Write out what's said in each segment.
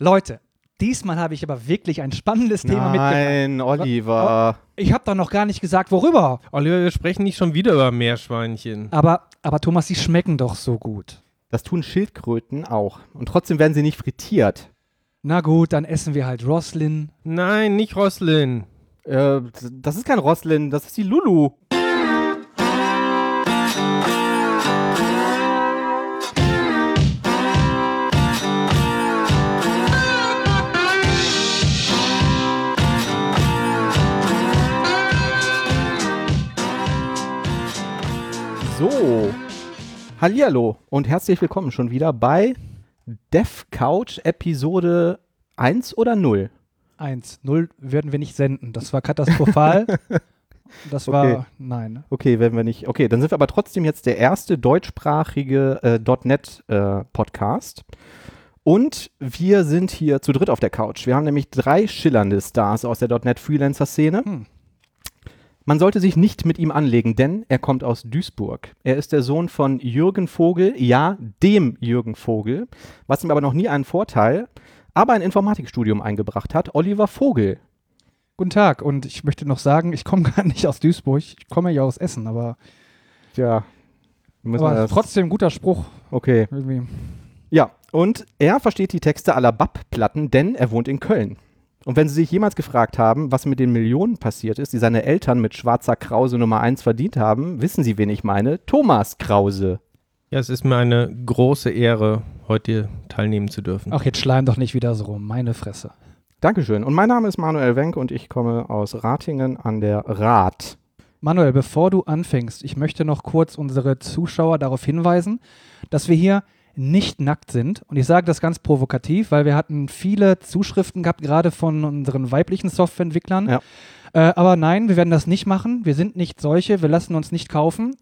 Leute, diesmal habe ich aber wirklich ein spannendes Thema mitgebracht. Nein, Oliver. Ich habe doch noch gar nicht gesagt, worüber. Oliver, wir sprechen nicht schon wieder über Meerschweinchen. Aber, aber Thomas, die schmecken doch so gut. Das tun Schildkröten auch. Und trotzdem werden sie nicht frittiert. Na gut, dann essen wir halt Roslin. Nein, nicht Roslin. Äh, das ist kein Roslin, das ist die Lulu. So, Hallihallo und herzlich willkommen schon wieder bei Dev Couch Episode 1 oder 0? Eins. Null werden wir nicht senden. Das war katastrophal. Das war, Okay. nein. Okay, werden wir nicht. Okay, dann sind wir aber trotzdem jetzt der erste deutschsprachige äh, .NET äh, Podcast. Und wir sind hier zu dritt auf der Couch. Wir haben nämlich drei schillernde Stars aus der .NET Freelancer Szene. Hm. Man sollte sich nicht mit ihm anlegen, denn er kommt aus Duisburg. Er ist der Sohn von Jürgen Vogel, ja, dem Jürgen Vogel, was ihm aber noch nie einen Vorteil, aber ein Informatikstudium eingebracht hat, Oliver Vogel. Guten Tag. Und ich möchte noch sagen, ich komme gar nicht aus Duisburg. Ich komme ja aus Essen, aber, wir aber trotzdem guter Spruch. Okay. Irgendwie. Ja, und er versteht die Texte aller BAP-Platten, denn er wohnt in Köln. Und wenn Sie sich jemals gefragt haben, was mit den Millionen passiert ist, die seine Eltern mit schwarzer Krause Nummer 1 verdient haben, wissen Sie, wen ich meine? Thomas Krause. Ja, es ist mir eine große Ehre, heute hier teilnehmen zu dürfen. Ach, jetzt schleim doch nicht wieder so rum. Meine Fresse. Dankeschön. Und mein Name ist Manuel Wenk und ich komme aus Ratingen an der Rath. Manuel, bevor du anfängst, ich möchte noch kurz unsere Zuschauer darauf hinweisen, dass wir hier nicht nackt sind. Und ich sage das ganz provokativ, weil wir hatten viele Zuschriften gehabt, gerade von unseren weiblichen Softwareentwicklern. Ja. Äh, aber nein, wir werden das nicht machen. Wir sind nicht solche. Wir lassen uns nicht kaufen.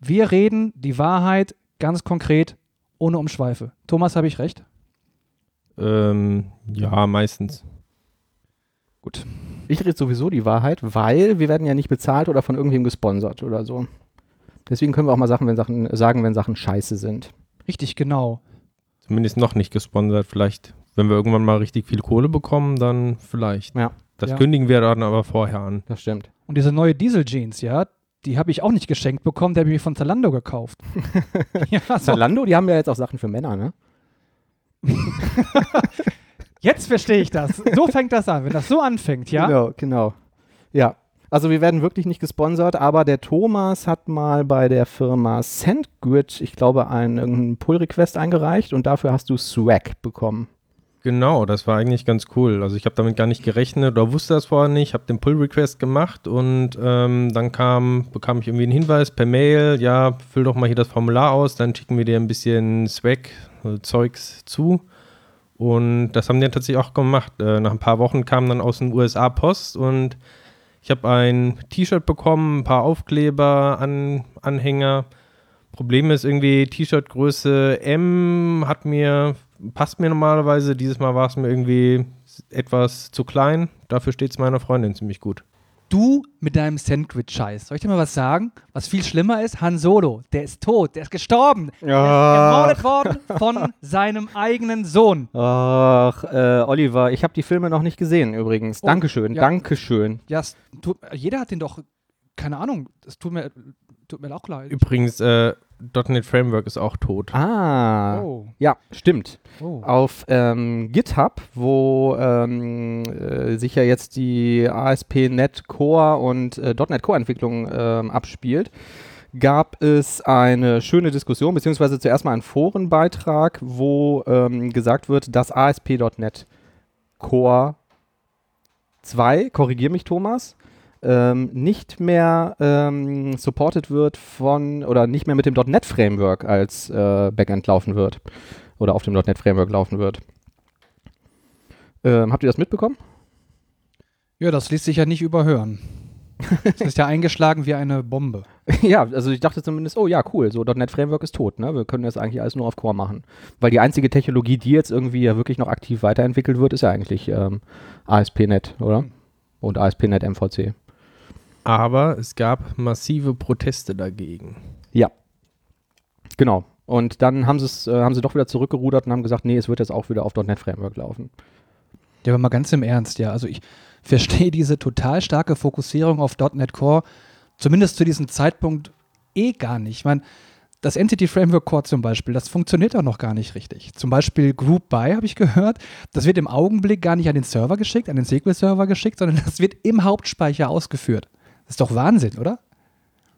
Wir reden die Wahrheit ganz konkret, ohne Umschweife. Thomas, habe ich recht? Ähm, ja, meistens. Gut. Ich rede sowieso die Wahrheit, weil wir werden ja nicht bezahlt oder von irgendwem gesponsert oder so. Deswegen können wir auch mal Sachen, wenn Sachen, sagen, wenn Sachen scheiße sind. Richtig, genau. Zumindest noch nicht gesponsert. Vielleicht, wenn wir irgendwann mal richtig viel Kohle bekommen, dann vielleicht. Ja. Das Ja. kündigen wir dann aber vorher an. Das stimmt. Und diese neue Diesel-Jeans, ja, die habe ich auch nicht geschenkt bekommen, die habe ich mir von Zalando gekauft. ja, so. Zalando, die haben ja jetzt auch Sachen für Männer, ne? Jetzt verstehe ich das. So fängt das an. Wenn das so anfängt, ja? Genau, genau. Ja. Also wir werden wirklich nicht gesponsert, aber der Thomas hat mal bei der Firma SendGrid, ich glaube, einen Pull-Request eingereicht und dafür hast du Swag bekommen. Genau, das war eigentlich ganz cool. Also ich habe damit gar nicht gerechnet oder wusste das vorher nicht, habe den Pull-Request gemacht und ähm, dann kam, bekam ich irgendwie einen Hinweis per Mail, ja, füll doch mal hier das Formular aus, dann schicken wir dir ein bisschen Swag, also Zeugs zu. Und das haben die dann tatsächlich auch gemacht. Äh, nach ein paar Wochen kam dann aus den USA Post und ich habe ein T-Shirt bekommen, ein paar Aufkleber, an, Anhänger. Problem ist irgendwie, T-Shirt Größe M hat mir, passt mir normalerweise. Dieses Mal war es mir irgendwie etwas zu klein. Dafür steht es meiner Freundin ziemlich gut. Du mit deinem Sandwich-Scheiß. Soll ich dir mal was sagen? Was viel schlimmer ist? Han Solo, der ist tot, der ist gestorben. Der ist ermordet worden von seinem eigenen Sohn. Ach, äh, Oliver, ich habe die Filme noch nicht gesehen übrigens. Oh, Dankeschön, ja. Dankeschön. Ja, es tut, jeder hat den doch, keine Ahnung, es tut mir, tut mir auch leid. Übrigens, äh, .NET Framework ist auch tot. Ah, Oh, ja, stimmt. oh. Auf ähm, GitHub, wo ähm, äh, sich ja jetzt die ASP.NET Core und äh, .NET Core Entwicklung ähm, abspielt, gab es eine schöne Diskussion, beziehungsweise zuerst mal einen Forenbeitrag, wo ähm, gesagt wird, dass ASP.NET Core 2, korrigier mich Thomas, ähm, nicht mehr ähm, supported wird von oder nicht mehr mit dem .NET Framework als äh, Backend laufen wird oder auf dem .NET Framework laufen wird. Ähm, habt ihr das mitbekommen? Ja, das ließ sich ja nicht überhören. Es ist ja eingeschlagen wie eine Bombe. ja, also ich dachte zumindest, oh ja, cool, so .NET Framework ist tot, ne? Wir können jetzt eigentlich alles nur auf Core machen. Weil die einzige Technologie, die jetzt irgendwie ja wirklich noch aktiv weiterentwickelt wird, ist ja eigentlich ähm, ASP.NET, oder? Und ASP.NET MVC. Aber es gab massive Proteste dagegen. Ja. Genau. Und dann haben, äh, haben sie doch wieder zurückgerudert und haben gesagt, nee, es wird jetzt auch wieder auf .NET Framework laufen. Ja, aber mal ganz im Ernst, ja. Also ich verstehe diese total starke Fokussierung auf .NET Core, zumindest zu diesem Zeitpunkt eh gar nicht. Ich meine, das Entity Framework Core zum Beispiel, das funktioniert auch noch gar nicht richtig. Zum Beispiel Group By habe ich gehört, das wird im Augenblick gar nicht an den Server geschickt, an den SQL-Server geschickt, sondern das wird im Hauptspeicher ausgeführt. Ist doch Wahnsinn, oder?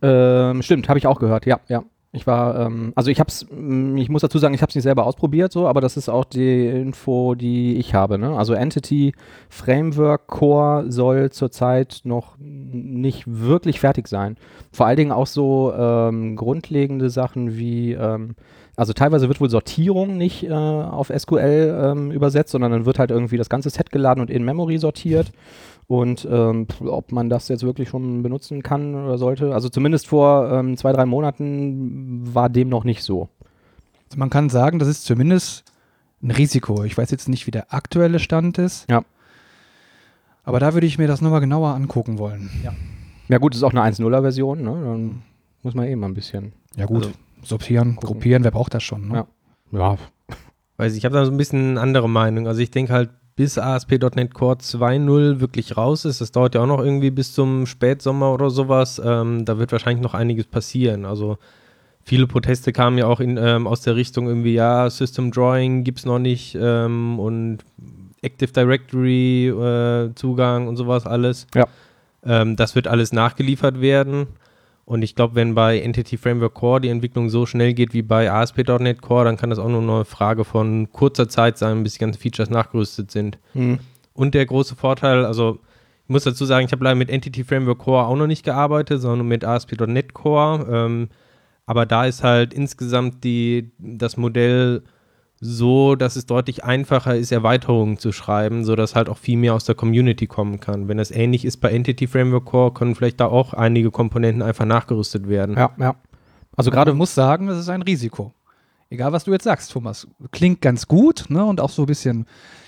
Ähm, stimmt, habe ich auch gehört, ja, ja. Ich war, ähm, also ich hab's, mm, ich muss dazu sagen, ich habe es nicht selber ausprobiert, so, aber das ist auch die Info, die ich habe. Ne? Also Entity Framework Core soll zurzeit noch nicht wirklich fertig sein. Vor allen Dingen auch so ähm, grundlegende Sachen wie, ähm, also teilweise wird wohl Sortierung nicht äh, auf SQL ähm, übersetzt, sondern dann wird halt irgendwie das ganze Set geladen und in Memory sortiert. Und ähm, ob man das jetzt wirklich schon benutzen kann oder sollte, also zumindest vor ähm, zwei, drei Monaten war dem noch nicht so. Also man kann sagen, das ist zumindest ein Risiko. Ich weiß jetzt nicht, wie der aktuelle Stand ist. Ja. Aber da würde ich mir das nochmal genauer angucken wollen. Ja. Ja gut, es ist auch eine 1.0er-Version, ne? Dann muss man eben mal ein bisschen. Ja gut, Also, sortieren, gucken. gruppieren, wer braucht das schon? Ne? Ja. Ja, Weiß ich, ich habe da so ein bisschen eine andere Meinung. Also ich denke halt, bis ASP.NET Core 2.0 wirklich raus ist, das dauert ja auch noch irgendwie bis zum Spätsommer oder sowas, ähm, da wird wahrscheinlich noch einiges passieren. Also viele Proteste kamen ja auch in, ähm, aus der Richtung irgendwie, ja, System Drawing gibt es noch nicht ähm, und Active Directory äh, Zugang und sowas alles. Ja. Ähm, das wird alles nachgeliefert werden. Und ich glaube, wenn bei Entity Framework Core die Entwicklung so schnell geht wie bei ASP.NET Core, dann kann das auch nur eine Frage von kurzer Zeit sein, bis die ganzen Features nachgerüstet sind. hm. Und der große Vorteil, also ich muss dazu sagen, ich habe leider mit Entity Framework Core auch noch nicht gearbeitet, sondern mit ASP.NET Core. Ähm, aber da ist halt insgesamt die, das Modell so, dass es deutlich einfacher ist, Erweiterungen zu schreiben, sodass halt auch viel mehr aus der Community kommen kann. Wenn das ähnlich ist bei Entity Framework Core, können vielleicht da auch einige Komponenten einfach nachgerüstet werden. ja, ja. Also Gerade muss sagen, es ist ein Risiko. Egal, was du jetzt sagst, Thomas. Klingt ganz gut ne, und auch so ein bisschen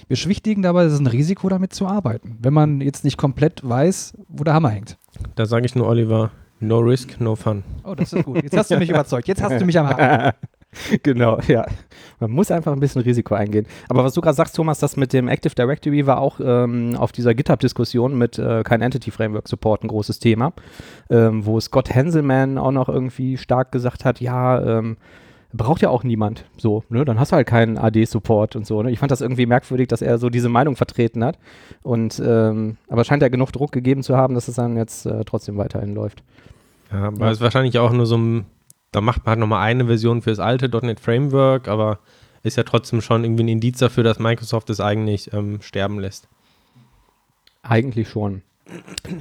beschwichtigend, aber es ist ein Risiko, damit zu arbeiten. Wenn man jetzt nicht komplett weiß, wo der Hammer hängt. Da sage ich nur Oliver, no risk, no fun. Oh, das ist gut. Jetzt hast du mich überzeugt. Jetzt hast du mich am Haken. genau, ja. Man muss einfach ein bisschen Risiko eingehen. Aber was du gerade sagst, Thomas, das mit dem Active Directory war auch ähm, auf dieser GitHub-Diskussion mit äh, kein Entity Framework Support ein großes Thema, ähm, wo Scott Hanselman auch noch irgendwie stark gesagt hat, ja, ähm, braucht ja auch niemand so, ne? Dann hast du halt keinen AD-Support und so. Ne? Ich fand das irgendwie merkwürdig, dass er so diese Meinung vertreten hat. Und ähm, aber scheint er genug Druck gegeben zu haben, dass es dann jetzt äh, trotzdem weiterhin läuft. Ja, aber es ist wahrscheinlich auch nur so ein, da macht man halt nochmal eine Version für das alte .NET Framework, aber ist ja trotzdem schon irgendwie ein Indiz dafür, dass Microsoft es eigentlich ähm, sterben lässt. Eigentlich schon.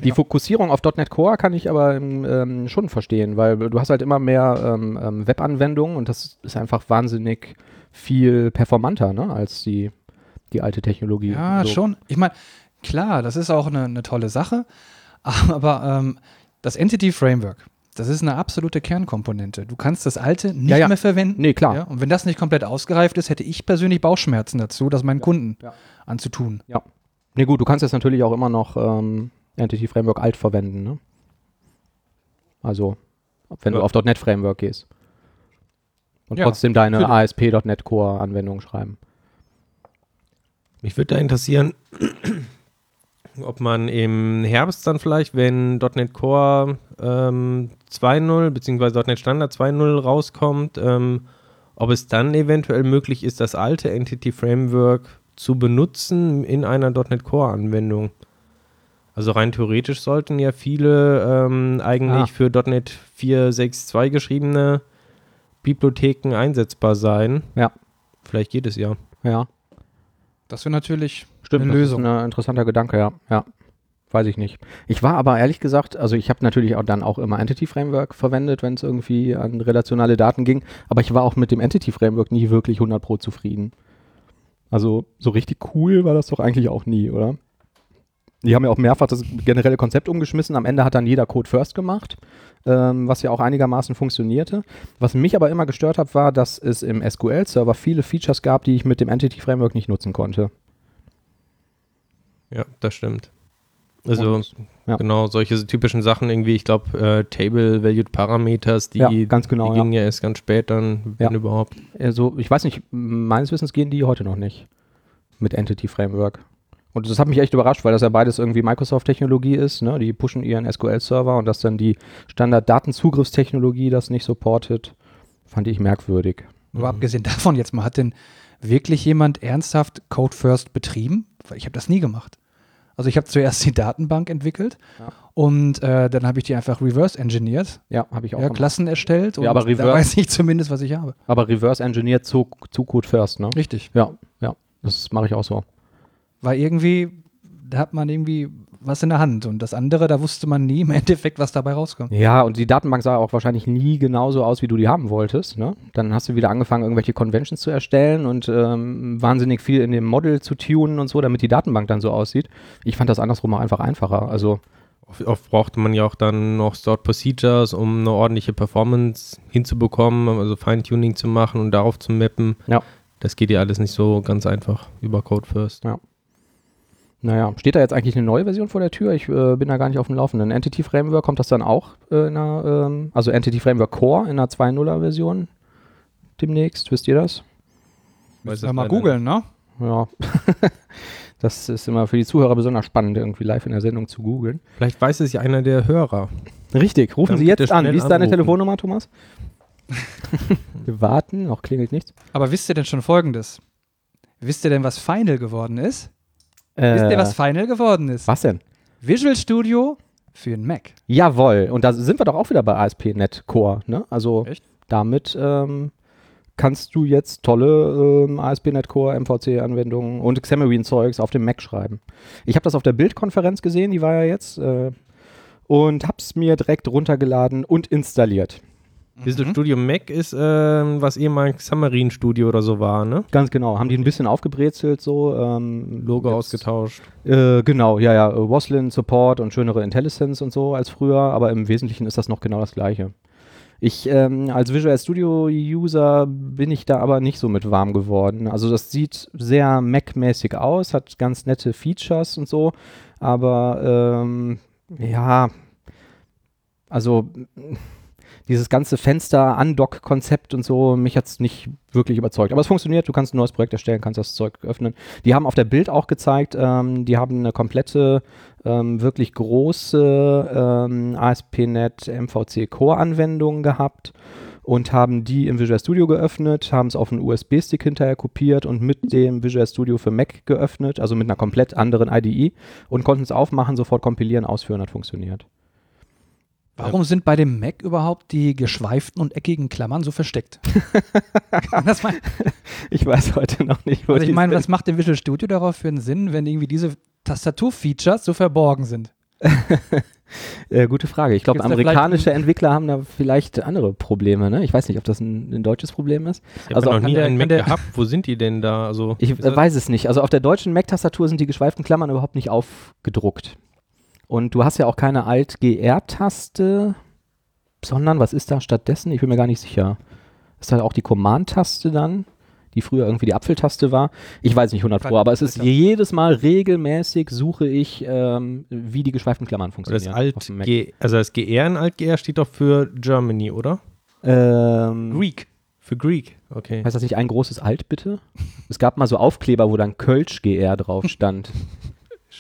Die Fokussierung auf .NET Core kann ich aber ähm, schon verstehen, weil du hast halt immer mehr ähm, ähm, Webanwendungen und das ist einfach wahnsinnig viel performanter ne, als die, die alte Technologie. Ja, So. schon. Ich meine, klar, das ist auch eine, eine tolle Sache, aber ähm, das Entity Framework, das ist eine absolute Kernkomponente. Du kannst das alte nicht Ja, ja. mehr verwenden. Nee, klar. Ja? Und wenn das nicht komplett ausgereift ist, hätte ich persönlich Bauchschmerzen dazu, das meinen Kunden Ja. anzutun. Nee, gut, du kannst jetzt natürlich auch immer noch ähm, Entity Framework alt verwenden. Ne? Also, wenn Ja. du auf .NET Framework gehst. Und Ja, trotzdem deine ASP.NET Core Anwendung schreiben. Mich würde da interessieren, ob man im Herbst dann vielleicht, wenn .NET Core ähm, 2.0 bzw. .NET Standard 2.0 rauskommt, ähm, ob es dann eventuell möglich ist, das alte Entity Framework zu benutzen in einer .NET Core Anwendung. Also rein theoretisch sollten ja viele ähm, eigentlich Ah. für .NET 4.6.2 geschriebene Bibliotheken einsetzbar sein. Ja. Vielleicht geht es ja. Ja. Das wäre natürlich Stimmt, eine das Lösung. ist ein interessanter Gedanke, ja. ja. Weiß ich nicht. Ich war aber ehrlich gesagt, also ich habe natürlich auch dann auch immer Entity Framework verwendet, wenn es irgendwie an relationale Daten ging, aber ich war auch mit dem Entity Framework nie wirklich 100 Pro zufrieden. Also so richtig cool war das doch eigentlich auch nie, oder? Die haben ja auch mehrfach das generelle Konzept umgeschmissen. Am Ende hat dann jeder Code first gemacht, ähm, was ja auch einigermaßen funktionierte. Was mich aber immer gestört hat, war, dass es im SQL-Server viele Features gab, die ich mit dem Entity Framework nicht nutzen konnte. Ja, das stimmt. Also Und- ja. genau, solche typischen Sachen irgendwie, ich glaube, äh, Table Valued Parameters, die, Ja, ganz genau, die ja. gingen ja erst ganz spät dann, wenn Ja. überhaupt. Also, ich weiß nicht, meines Wissens gehen die heute noch nicht mit Entity Framework. Und das hat mich echt überrascht, weil das ja beides irgendwie Microsoft-Technologie ist. Ne? Die pushen ihren SQL-Server und dass dann die Standard-Datenzugriffstechnologie das nicht supportet, fand ich merkwürdig. Aber abgesehen davon jetzt mal, hat denn wirklich jemand ernsthaft Code First betrieben? Weil ich habe das nie gemacht. Also ich habe zuerst die Datenbank entwickelt Ja. und äh, dann habe ich die einfach reverse engineert, Ja, habe ich auch ja, gemacht. Klassen erstellt und aber da reverse- weiß ich zumindest, was ich habe. Aber reverse engineert zu, zu Code First, ne? Richtig. Ja, ja. Das mache ich auch so. Weil irgendwie, da hat man irgendwie was in der Hand und das andere, da wusste man nie im Endeffekt, was dabei rauskommt. Ja, und die Datenbank sah auch wahrscheinlich nie genauso aus, wie du die haben wolltest. Ne? Dann hast du wieder angefangen, irgendwelche Conventions zu erstellen und ähm, wahnsinnig viel in dem Model zu tunen und so, damit die Datenbank dann so aussieht. Ich fand das andersrum auch einfach einfacher. Also Oft, brauchte man ja auch dann noch Stored Procedures, um eine ordentliche Performance hinzubekommen, also Feintuning zu machen und darauf zu mappen. Ja. Das geht ja alles nicht so ganz einfach über Code First. Naja, steht da jetzt eigentlich eine neue Version vor der Tür? Ich äh, bin da gar nicht auf dem Laufenden. Entity Framework, kommt das dann auch äh, in einer, ähm, also Entity Framework Core in einer 2.0er Version demnächst? Wisst ihr das? Weiß das mal googeln, ne? Ja. das ist immer für die Zuhörer besonders spannend, irgendwie live in der Sendung zu googeln. Vielleicht weiß es ja einer der Hörer. Richtig, rufen Dann Sie jetzt an. Wie ist deine anrufen. Telefonnummer, Thomas? Wir warten, noch klingelt nichts. Aber wisst ihr denn schon Folgendes? Wisst ihr denn, was Final geworden ist? Äh, Wisst ihr, was Final geworden ist? was denn? Visual Studio für einen Mac. Jawohl, und da sind wir doch auch wieder bei ASP.NET Core, ne? Also Echt? damit ähm, kannst du jetzt tolle ähm, ASP.NET Core MVC-Anwendungen und Xamarin-Zeugs auf dem Mac schreiben. Ich habe das auf der Bildkonferenz gesehen, die war ja jetzt, äh, und hab's mir direkt runtergeladen und installiert. Visual Studio Mac ist, ähm, was ehemals Xamarin Studio oder so war, ne? Ganz genau, haben die ein bisschen aufgebrezelt so. Ähm, Logo jetzt- ausgetauscht. Äh, genau, ja, ja, äh, Waslin Support und schönere IntelliSense und so als früher, aber im Wesentlichen ist das noch genau das gleiche. Ich ähm, als Visual Studio User bin ich da aber nicht so mit warm geworden. Also das sieht sehr Mac-mäßig aus, hat ganz nette Features und so, aber ähm, ja, also dieses ganze Fenster-Undock-Konzept und so, mich hat es nicht wirklich überzeugt. Aber es funktioniert, du kannst ein neues Projekt erstellen, kannst das Zeug öffnen. Die haben auf der Bild auch gezeigt, ähm, die haben eine komplette, ähm, wirklich große ähm, ASP.NET MVC Core-Anwendung gehabt und haben die im Visual Studio geöffnet, haben es auf einen USB-Stick hinterher kopiert und mit dem Visual Studio für Mac geöffnet, also mit einer komplett anderen IDE und konnten es aufmachen, sofort kompilieren, ausführen, hat funktioniert. Warum sind bei dem Mac überhaupt die geschweiften und eckigen Klammern so versteckt? das mein, Ich weiß heute noch nicht, wo also ich meine, was macht der Visual Studio darauf für einen Sinn, wenn irgendwie diese Tastaturfeatures so verborgen sind? Äh, gute Frage. Ich glaube, amerikanische Entwickler haben da vielleicht andere Probleme. Ne? Ich weiß nicht, ob das ein, ein deutsches Problem ist. Ich Also habe noch nie der- einen Mac gehabt. Wo sind die denn da? Also, Ich äh, weiß es nicht. Also auf der deutschen Mac-Tastatur sind die geschweiften Klammern überhaupt nicht aufgedruckt. Und du hast ja auch keine Alt-GR-Taste, sondern was ist da stattdessen? Ich bin mir gar nicht sicher. Ist da auch die Command-Taste dann, die früher irgendwie die Apfeltaste war? Ich weiß nicht 100 Pro, aber es ist jedes Mal regelmäßig suche ich, ähm, wie die geschweiften Klammern das funktionieren. Alt dem Mac. G, also das GR in Alt GR steht doch für Germany, oder? Ähm, Greek. Für Greek. Okay. Heißt das nicht ein großes Alt, bitte? Es gab mal so Aufkleber, wo dann Kölsch GR drauf stand.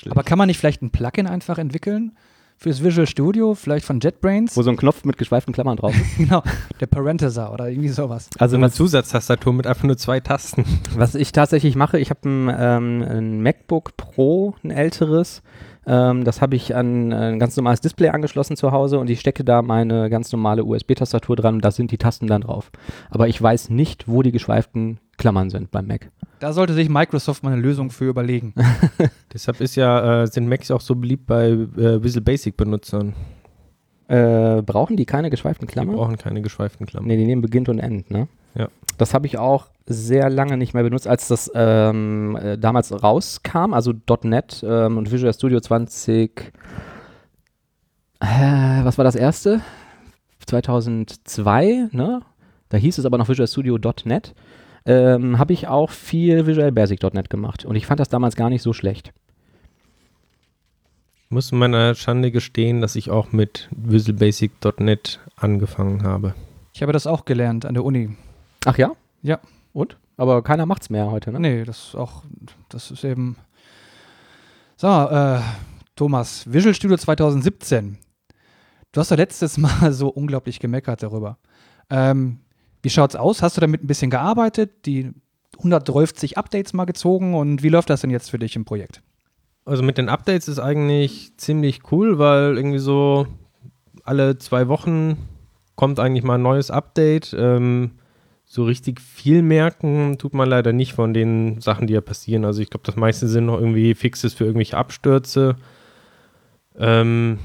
Aber kann man nicht vielleicht ein Plugin einfach entwickeln fürs Visual Studio, vielleicht von JetBrains? wo so ein Knopf mit geschweiften Klammern drauf ist. genau, der Parentizer oder irgendwie sowas. So Also eine Zusatztastatur mit einfach nur zwei Tasten. was ich tatsächlich mache, ich habe ein, ähm, ein MacBook Pro, ein älteres. Ähm, das habe ich an ein ganz normales Display angeschlossen zu Hause und ich stecke da meine ganz normale USB-Tastatur dran und da sind die Tasten dann drauf. Aber ich weiß nicht, wo die geschweiften Klammern sind beim Mac. Da sollte sich Microsoft mal eine Lösung für überlegen. Deshalb ist ja, äh, sind Macs auch so beliebt bei äh, Visual Basic Benutzern. Äh, brauchen die keine geschweiften Die Klammern? brauchen keine geschweiften Klammern. Nee, die nehmen Beginn und End, ne? Ja. Das habe ich auch sehr lange nicht mehr benutzt, als das ähm, äh, damals rauskam, also .NET ähm, und Visual Studio 20. Äh, was war das erste? 2002, ne? Da hieß es aber noch Visual Studio .NET. Ähm, habe ich auch viel Visual Basic .NET gemacht und ich fand das damals gar nicht so schlecht. muss meiner Schande gestehen, dass ich auch mit VisualBasic.net angefangen habe. Ich habe das auch gelernt an der Uni. Ach ja? Ja. Und? Aber keiner macht's mehr heute, ne? Nee, das ist auch, das ist eben. So, äh, Thomas, Visual Studio 2017. Du hast doch letztes Mal so unglaublich gemeckert darüber. Ähm, wie schaut's aus? Hast du damit ein bisschen gearbeitet, die 130 Updates mal gezogen und wie läuft das denn jetzt für dich im Projekt? Also mit den Updates ist eigentlich ziemlich cool, weil irgendwie so alle zwei Wochen kommt eigentlich mal ein neues Update. Ähm, so richtig viel merken tut man leider nicht von den Sachen, die ja passieren. Also ich glaube, das meiste sind noch irgendwie Fixes für irgendwelche Abstürze. Ähm,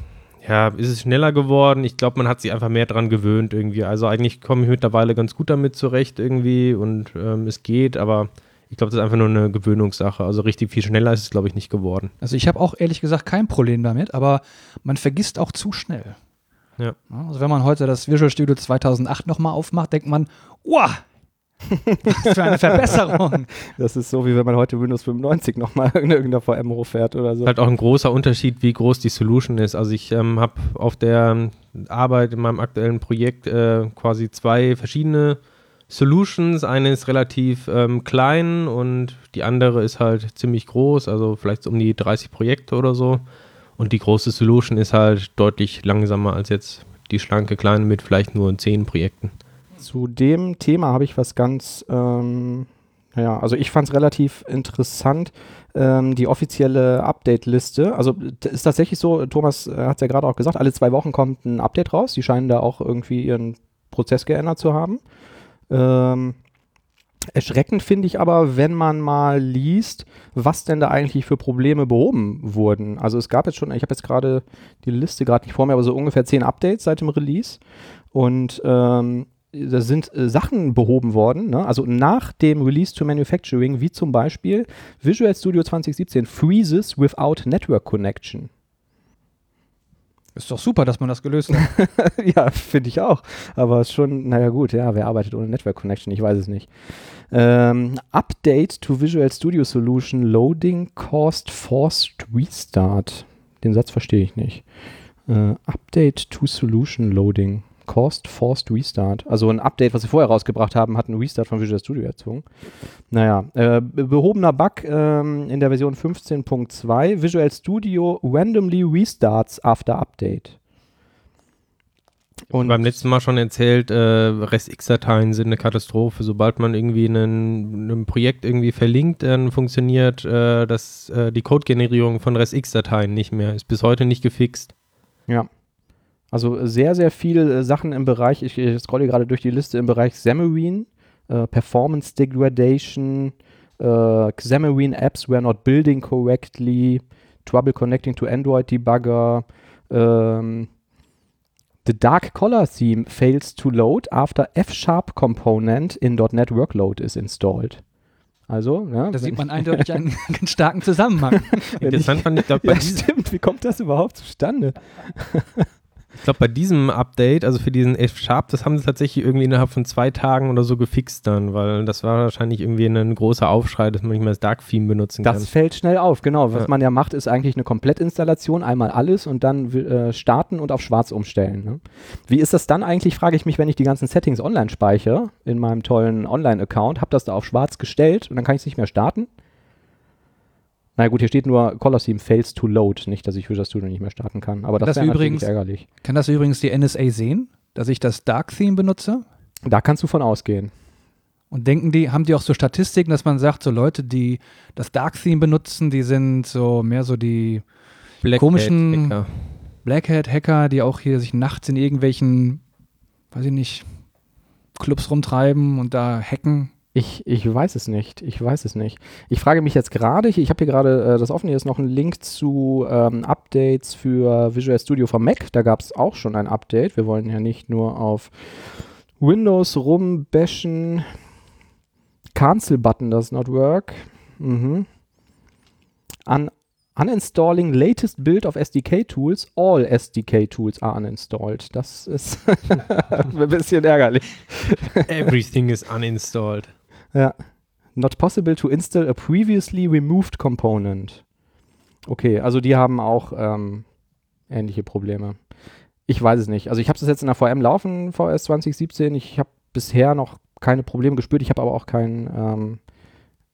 ja, ist es schneller geworden? Ich glaube, man hat sich einfach mehr dran gewöhnt irgendwie. Also eigentlich komme ich mittlerweile ganz gut damit zurecht irgendwie und ähm, es geht, aber ich glaube, das ist einfach nur eine Gewöhnungssache. Also richtig viel schneller ist es, glaube ich, nicht geworden. Also ich habe auch ehrlich gesagt kein Problem damit, aber man vergisst auch zu schnell. Ja. Also wenn man heute das Visual Studio 2008 nochmal aufmacht, denkt man, wow, was für eine Verbesserung. Das ist so, wie wenn man heute Windows 95 nochmal in irgendeiner VM hochfährt oder so. Halt auch ein großer Unterschied, wie groß die Solution ist. Also ich ähm, habe auf der Arbeit in meinem aktuellen Projekt äh, quasi zwei verschiedene Solutions. Eine ist relativ ähm, klein und die andere ist halt ziemlich groß, also vielleicht um die 30 Projekte oder so. Und die große Solution ist halt deutlich langsamer als jetzt die schlanke kleine mit vielleicht nur 10 Projekten. Zu dem Thema habe ich was ganz, ähm, naja, also ich fand es relativ interessant, ähm, die offizielle Update-Liste. Also ist tatsächlich so, Thomas äh, hat es ja gerade auch gesagt, alle zwei Wochen kommt ein Update raus. Die scheinen da auch irgendwie ihren Prozess geändert zu haben. Ähm, Erschreckend finde ich aber, wenn man mal liest, was denn da eigentlich für Probleme behoben wurden. Also es gab jetzt schon, ich habe jetzt gerade die Liste gerade nicht vor mir, aber so ungefähr zehn Updates seit dem Release. Und ähm, da sind äh, Sachen behoben worden, ne? also nach dem Release to Manufacturing, wie zum Beispiel Visual Studio 2017 freezes without network connection. Ist doch super, dass man das gelöst hat. ja, finde ich auch. Aber schon, naja gut, ja, wer arbeitet ohne Network Connection? Ich weiß es nicht. Ähm, Update to Visual Studio Solution Loading Cost Forced Restart. Den Satz verstehe ich nicht. Äh, Update to Solution Loading. Cost Forced Restart. Also ein Update, was sie vorher rausgebracht haben, hat einen Restart von Visual Studio erzwungen. Naja, äh, behobener Bug ähm, in der Version 15.2. Visual Studio randomly restarts after Update. Und beim letzten Mal schon erzählt, äh, REST-X-Dateien sind eine Katastrophe. Sobald man irgendwie ein Projekt irgendwie verlinkt, dann funktioniert äh, das, äh, die Code-Generierung von REST-X-Dateien nicht mehr. Ist bis heute nicht gefixt. Ja. Also sehr, sehr viele äh, Sachen im Bereich, ich, ich scrolle gerade durch die Liste im Bereich Xamarin, äh, Performance Degradation, äh, Xamarin Apps were not building correctly, Trouble connecting to Android Debugger, ähm, The Dark Color Theme fails to load after F-Sharp Component in .NET Workload is installed. Also, ja, da sieht man eindeutig einen ganz starken Zusammenhang. Interessant fand ich, glaube ja, stimmt. Wie kommt das überhaupt zustande? Ich glaube, bei diesem Update, also für diesen F-Sharp, das haben sie tatsächlich irgendwie innerhalb von zwei Tagen oder so gefixt dann, weil das war wahrscheinlich irgendwie ein großer Aufschrei, dass man nicht mehr das Dark-Theme benutzen das kann. Das fällt schnell auf, genau. Was ja. man ja macht, ist eigentlich eine Komplettinstallation, einmal alles und dann äh, starten und auf schwarz umstellen. Ne? Wie ist das dann eigentlich, frage ich mich, wenn ich die ganzen Settings online speichere in meinem tollen Online-Account, habe das da auf schwarz gestellt und dann kann ich es nicht mehr starten? Na gut, hier steht nur Colosseum fails to load, nicht, dass ich Visual Studio nicht mehr starten kann. Aber das, das wäre übrigens ärgerlich. Kann das übrigens die NSA sehen, dass ich das Dark Theme benutze? Da kannst du von ausgehen. Und denken die, haben die auch so Statistiken, dass man sagt, so Leute, die das Dark Theme benutzen, die sind so mehr so die Black komischen Hacker. Black Hat Hacker, die auch hier sich nachts in irgendwelchen, weiß ich nicht, Clubs rumtreiben und da hacken. Ich, ich weiß es nicht. Ich weiß es nicht. Ich frage mich jetzt gerade, ich, ich habe hier gerade äh, das offen, hier ist noch ein Link zu ähm, Updates für Visual Studio für Mac. Da gab es auch schon ein Update. Wir wollen ja nicht nur auf Windows rumbashen. Cancel Button does not work. Mhm. An Uninstalling latest build of SDK tools. All SDK tools are uninstalled. Das ist ein bisschen ärgerlich. Everything is uninstalled. Ja. Not possible to install a previously removed component. Okay, also die haben auch ähm, ähnliche Probleme. Ich weiß es nicht. Also ich habe das jetzt in der VM laufen, VS 2017. Ich habe bisher noch keine Probleme gespürt. Ich habe aber auch kein, ähm,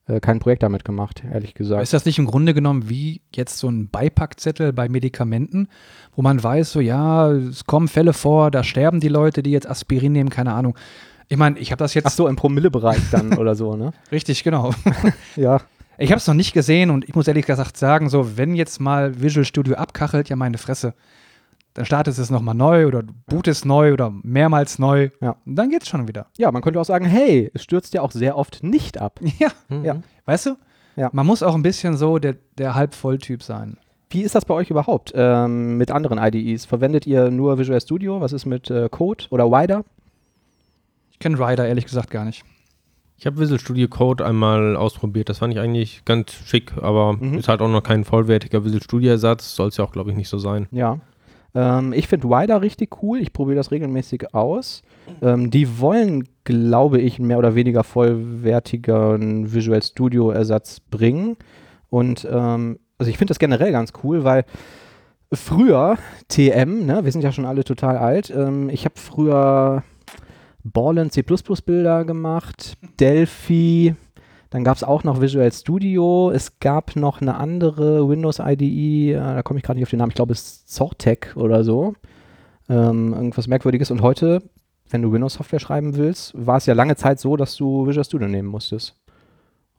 äh, kein Projekt damit gemacht, ehrlich gesagt. Ist das nicht im Grunde genommen wie jetzt so ein Beipackzettel bei Medikamenten, wo man weiß, so ja, es kommen Fälle vor, da sterben die Leute, die jetzt Aspirin nehmen, keine Ahnung. Ich meine, ich habe das jetzt Ach so, im Promillebereich dann oder so, ne? richtig, genau. Ja. Ich habe es noch nicht gesehen und ich muss ehrlich gesagt sagen, so wenn jetzt mal Visual Studio abkachelt, ja meine Fresse, dann startest es nochmal neu oder du bootest neu oder mehrmals neu. Ja. Und dann geht's schon wieder. Ja, man könnte auch sagen, hey, es stürzt ja auch sehr oft nicht ab. Ja, Ja. weißt du? Ja. Man muss auch ein bisschen so der, der Halbvolltyp sein. Wie ist das bei euch überhaupt ähm, mit anderen IDEs? Verwendet ihr nur Visual Studio? Was ist mit äh, Code oder Wider? Ich kenne Ryder ehrlich gesagt gar nicht. Ich habe Visual Studio Code einmal ausprobiert. Das fand ich eigentlich ganz schick, aber Mhm. ist halt auch noch kein vollwertiger Visual Studio Ersatz. Soll es ja auch, glaube ich, nicht so sein. Ja. Ähm, ich finde Wider richtig cool. Ich probiere das regelmäßig aus. Ähm, die wollen, glaube ich, einen mehr oder weniger vollwertigen Visual Studio Ersatz bringen. Und ähm, also ich finde das generell ganz cool, weil früher TM, ne, wir sind ja schon alle total alt, ähm, ich habe früher Ballin C++ Bilder gemacht, Delphi, dann gab es auch noch Visual Studio, es gab noch eine andere Windows IDE, äh, da komme ich gerade nicht auf den Namen, ich glaube es ist Zortec oder so, ähm, irgendwas Merkwürdiges und heute, wenn du Windows-Software schreiben willst, war es ja lange Zeit so, dass du Visual Studio nehmen musstest.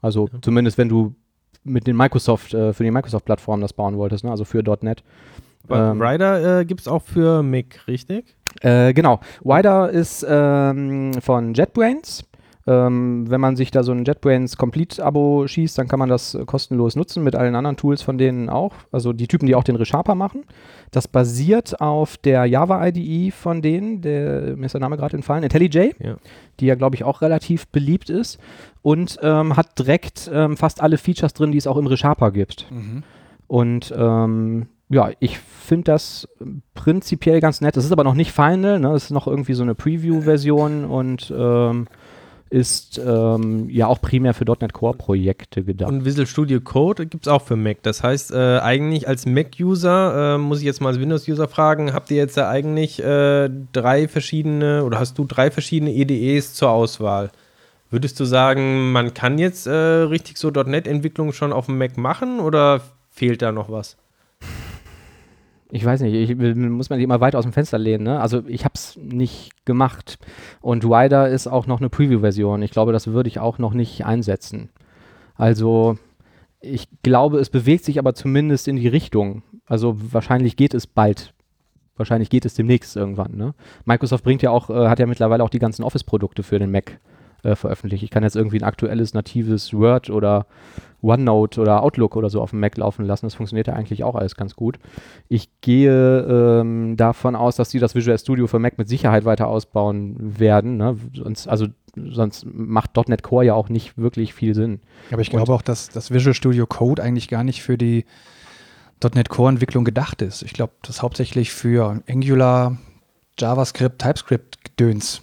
Also zumindest wenn du mit den Microsoft, äh, für die Microsoft-Plattform das bauen wolltest, ne? also für .NET. Aber Ähm, Rider äh, gibt es auch für Mac, richtig? Äh, genau. Wider ist ähm, von JetBrains. Ähm, wenn man sich da so ein JetBrains Complete-Abo schießt, dann kann man das äh, kostenlos nutzen, mit allen anderen Tools von denen auch. Also die Typen, die auch den Resharper machen. Das basiert auf der Java IDE von denen, der, mir ist der Name gerade entfallen, IntelliJ, Ja. die ja, glaube ich, auch relativ beliebt ist. Und ähm, hat direkt ähm, fast alle Features drin, die es auch im Resharper gibt. Und ähm, ja, ich finde das prinzipiell ganz nett. Es ist aber noch nicht final, ne? Es ist noch irgendwie so eine Preview-Version und ähm, ist ähm, ja auch primär für .NET Core-Projekte gedacht. Und Visual Studio Code gibt es auch für Mac. Das heißt, äh, eigentlich als Mac-User, äh, muss ich jetzt mal als Windows-User fragen, habt ihr jetzt da eigentlich äh, drei verschiedene oder hast du drei verschiedene EDEs zur Auswahl? Würdest du sagen, man kann jetzt äh, richtig so .NET-Entwicklung schon auf dem Mac machen oder fehlt da noch was? Ich weiß nicht, ich, muss man sich immer weiter aus dem Fenster lehnen. Ne? Also ich habe es nicht gemacht. Und Wider ist auch noch eine Preview-Version. Ich glaube, das würde ich auch noch nicht einsetzen. Also ich glaube, es bewegt sich aber zumindest in die Richtung. Also wahrscheinlich geht es bald. Wahrscheinlich geht es demnächst irgendwann. Ne? Microsoft bringt ja auch, äh, hat ja mittlerweile auch die ganzen Office-Produkte für den Mac äh, veröffentlicht. Ich kann jetzt irgendwie ein aktuelles natives Word oder OneNote oder Outlook oder so auf dem Mac laufen lassen. Das funktioniert ja eigentlich auch alles ganz gut. Ich gehe ähm, davon aus, dass sie das Visual Studio für Mac mit Sicherheit weiter ausbauen werden. Ne? Sonst, also, sonst macht .NET Core ja auch nicht wirklich viel Sinn. Aber ich glaube auch, dass das Visual Studio Code eigentlich gar nicht für die .NET Core Entwicklung gedacht ist. Ich glaube, das hauptsächlich für Angular, JavaScript, TypeScript Gedöns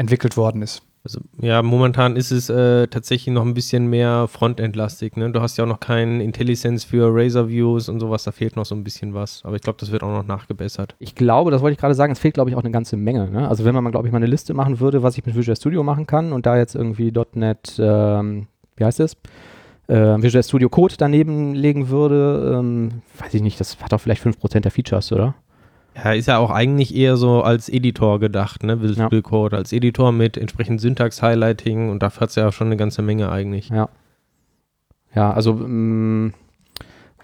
entwickelt worden ist. Also, ja, momentan ist es äh, tatsächlich noch ein bisschen mehr Frontend-lastig. Ne? Du hast ja auch noch keinen IntelliSense für Razor Views und sowas, da fehlt noch so ein bisschen was. Aber ich glaube, das wird auch noch nachgebessert. Ich glaube, das wollte ich gerade sagen, es fehlt, glaube ich, auch eine ganze Menge. Ne? Also wenn man mal, glaube ich, mal eine Liste machen würde, was ich mit Visual Studio machen kann und da jetzt irgendwie .NET, ähm, wie heißt es? Äh, Visual Studio Code daneben legen würde, ähm, weiß ich nicht, das hat doch vielleicht 5% der Features, oder? Ja, ist ja auch eigentlich eher so als Editor gedacht, ne? Visual Ja. Code als Editor mit entsprechend Syntax-Highlighting und dafür hat es ja schon eine ganze Menge eigentlich. Ja. Ja, also, ähm,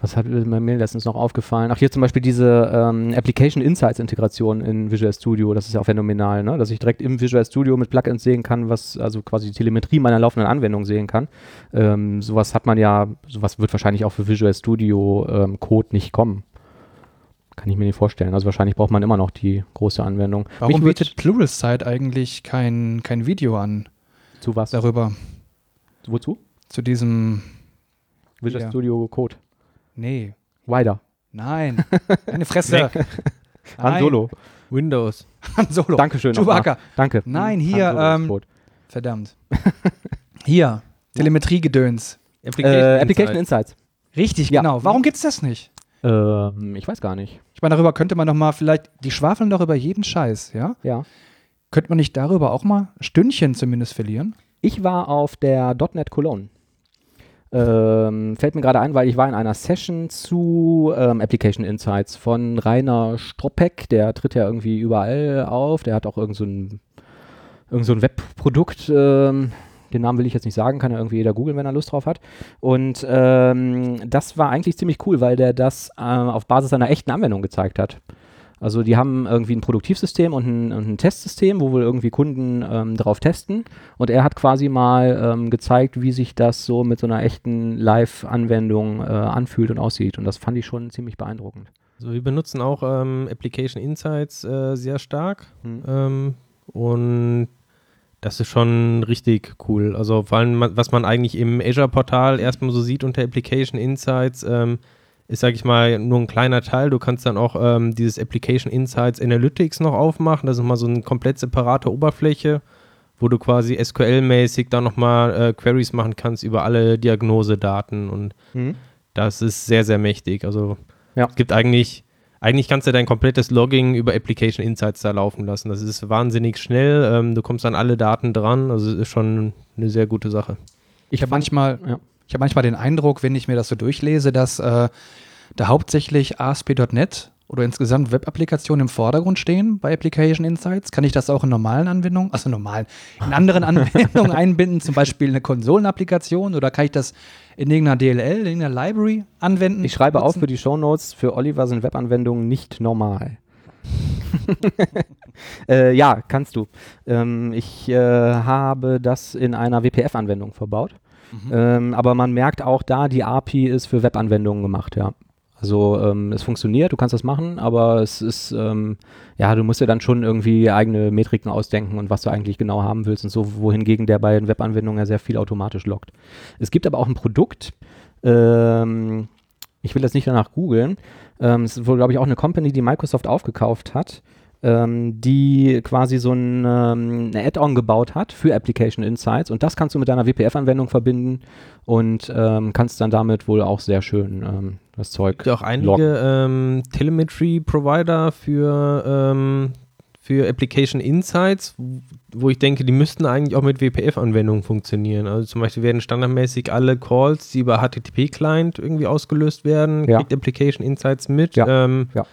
was hat mir mir letztens noch aufgefallen? Ach, hier zum Beispiel diese ähm, Application Insights Integration in Visual Studio, das ist ja auch phänomenal, ne? dass ich direkt im Visual Studio mit Plugins sehen kann, was, also quasi die Telemetrie meiner laufenden Anwendung sehen kann. Ähm, sowas hat man ja, sowas wird wahrscheinlich auch für Visual Studio ähm, Code nicht kommen. Kann ich mir nicht vorstellen. Also wahrscheinlich braucht man immer noch die große Anwendung. Warum bietet Pluralsight eigentlich kein, kein Video an zu was? darüber? Wozu? Zu diesem. Visual Ja. Studio Code. Nee. Wider. Nein. Eine Fresse. Han. Solo. Windows. Han Solo. Dankeschön. Chewbacca. Danke. Nein, hier, ähm. Verdammt. Hier. Telemetriegedöns. Äh, Application Insights. Richtig, Ja. genau. Warum gibt's das nicht? Ähm, ich weiß gar nicht. Ich meine, darüber könnte man doch mal vielleicht, die schwafeln doch über jeden Scheiß, ja? Ja. Könnte man nicht darüber auch mal Stündchen zumindest verlieren? Ich war auf der .NET Cologne. Ähm, fällt mir gerade ein, weil ich war in einer Session zu ähm, Application Insights von Rainer Stroppeck, der tritt ja irgendwie überall auf, der hat auch irgend so ein, irgend so ein Webprodukt, ähm, den Namen will ich jetzt nicht sagen, kann ja irgendwie jeder googeln, wenn er Lust drauf hat. Und ähm, das war eigentlich ziemlich cool, weil der das äh, auf Basis einer echten Anwendung gezeigt hat. Also die haben irgendwie ein Produktivsystem und ein, und ein Testsystem, wo wohl irgendwie Kunden ähm, drauf testen. Und er hat quasi mal ähm, gezeigt, wie sich das so mit so einer echten Live-Anwendung äh, anfühlt und aussieht. Und das fand ich schon ziemlich beeindruckend. Also wir benutzen auch ähm, Application Insights äh, sehr stark Hm. ähm, und das ist schon richtig cool. Also vor allem, was man eigentlich im Azure-Portal erstmal so sieht unter Application Insights, ähm, ist, sag ich mal, nur ein kleiner Teil. Du kannst dann auch ähm, dieses Application Insights Analytics noch aufmachen. Das ist mal so eine komplett separate Oberfläche, wo du quasi SQL-mäßig dann nochmal äh, Queries machen kannst über alle Diagnosedaten und das ist sehr, sehr mächtig. Also Ja. es gibt eigentlich, eigentlich kannst du dein komplettes Logging über Application Insights da laufen lassen. Das ist wahnsinnig schnell. Ähm, du kommst an alle Daten dran. Also es ist schon eine sehr gute Sache. Ich habe manchmal, ja. ich habe manchmal den Eindruck, wenn ich mir das so durchlese, dass äh, da hauptsächlich ASP.NET oder insgesamt Web-Applikationen im Vordergrund stehen bei Application Insights. Kann ich das auch in normalen Anwendungen, also normalen, in anderen Anwendungen einbinden, zum Beispiel eine Konsolenapplikation oder kann ich das in irgendeiner DLL, in irgendeiner Library anwenden? Ich schreibe auf nutzen? für die Shownotes, für Oliver sind Webanwendungen nicht normal. äh, ja, kannst du. Ähm, ich äh, habe das in einer WPF-Anwendung verbaut. Ähm, aber man merkt auch da, die API ist für Webanwendungen gemacht, ja. Also ähm, es funktioniert, du kannst das machen, aber es ist, ähm, ja, du musst dir dann schon irgendwie eigene Metriken ausdenken und was du eigentlich genau haben willst und so, wohingegen der bei den Webanwendungen ja sehr viel automatisch loggt. Es gibt aber auch ein Produkt, ähm, ich will jetzt nicht danach googeln, ähm, es ist wohl, glaube ich, auch eine Company, die Microsoft aufgekauft hat, ähm, die quasi so ein ähm, Add-on gebaut hat für Application Insights und das kannst du mit deiner WPF-Anwendung verbinden und ähm, kannst dann damit wohl auch sehr schön ähm, das Zeug. Es gibt ja auch einige ähm, Telemetry-Provider für, ähm, für Application Insights, wo ich denke, die müssten eigentlich auch mit WPF-Anwendungen funktionieren. Also zum Beispiel werden standardmäßig alle Calls, die über HTTP-Client irgendwie ausgelöst werden, Ja. kriegt Application Insights mit. Ja. Ja.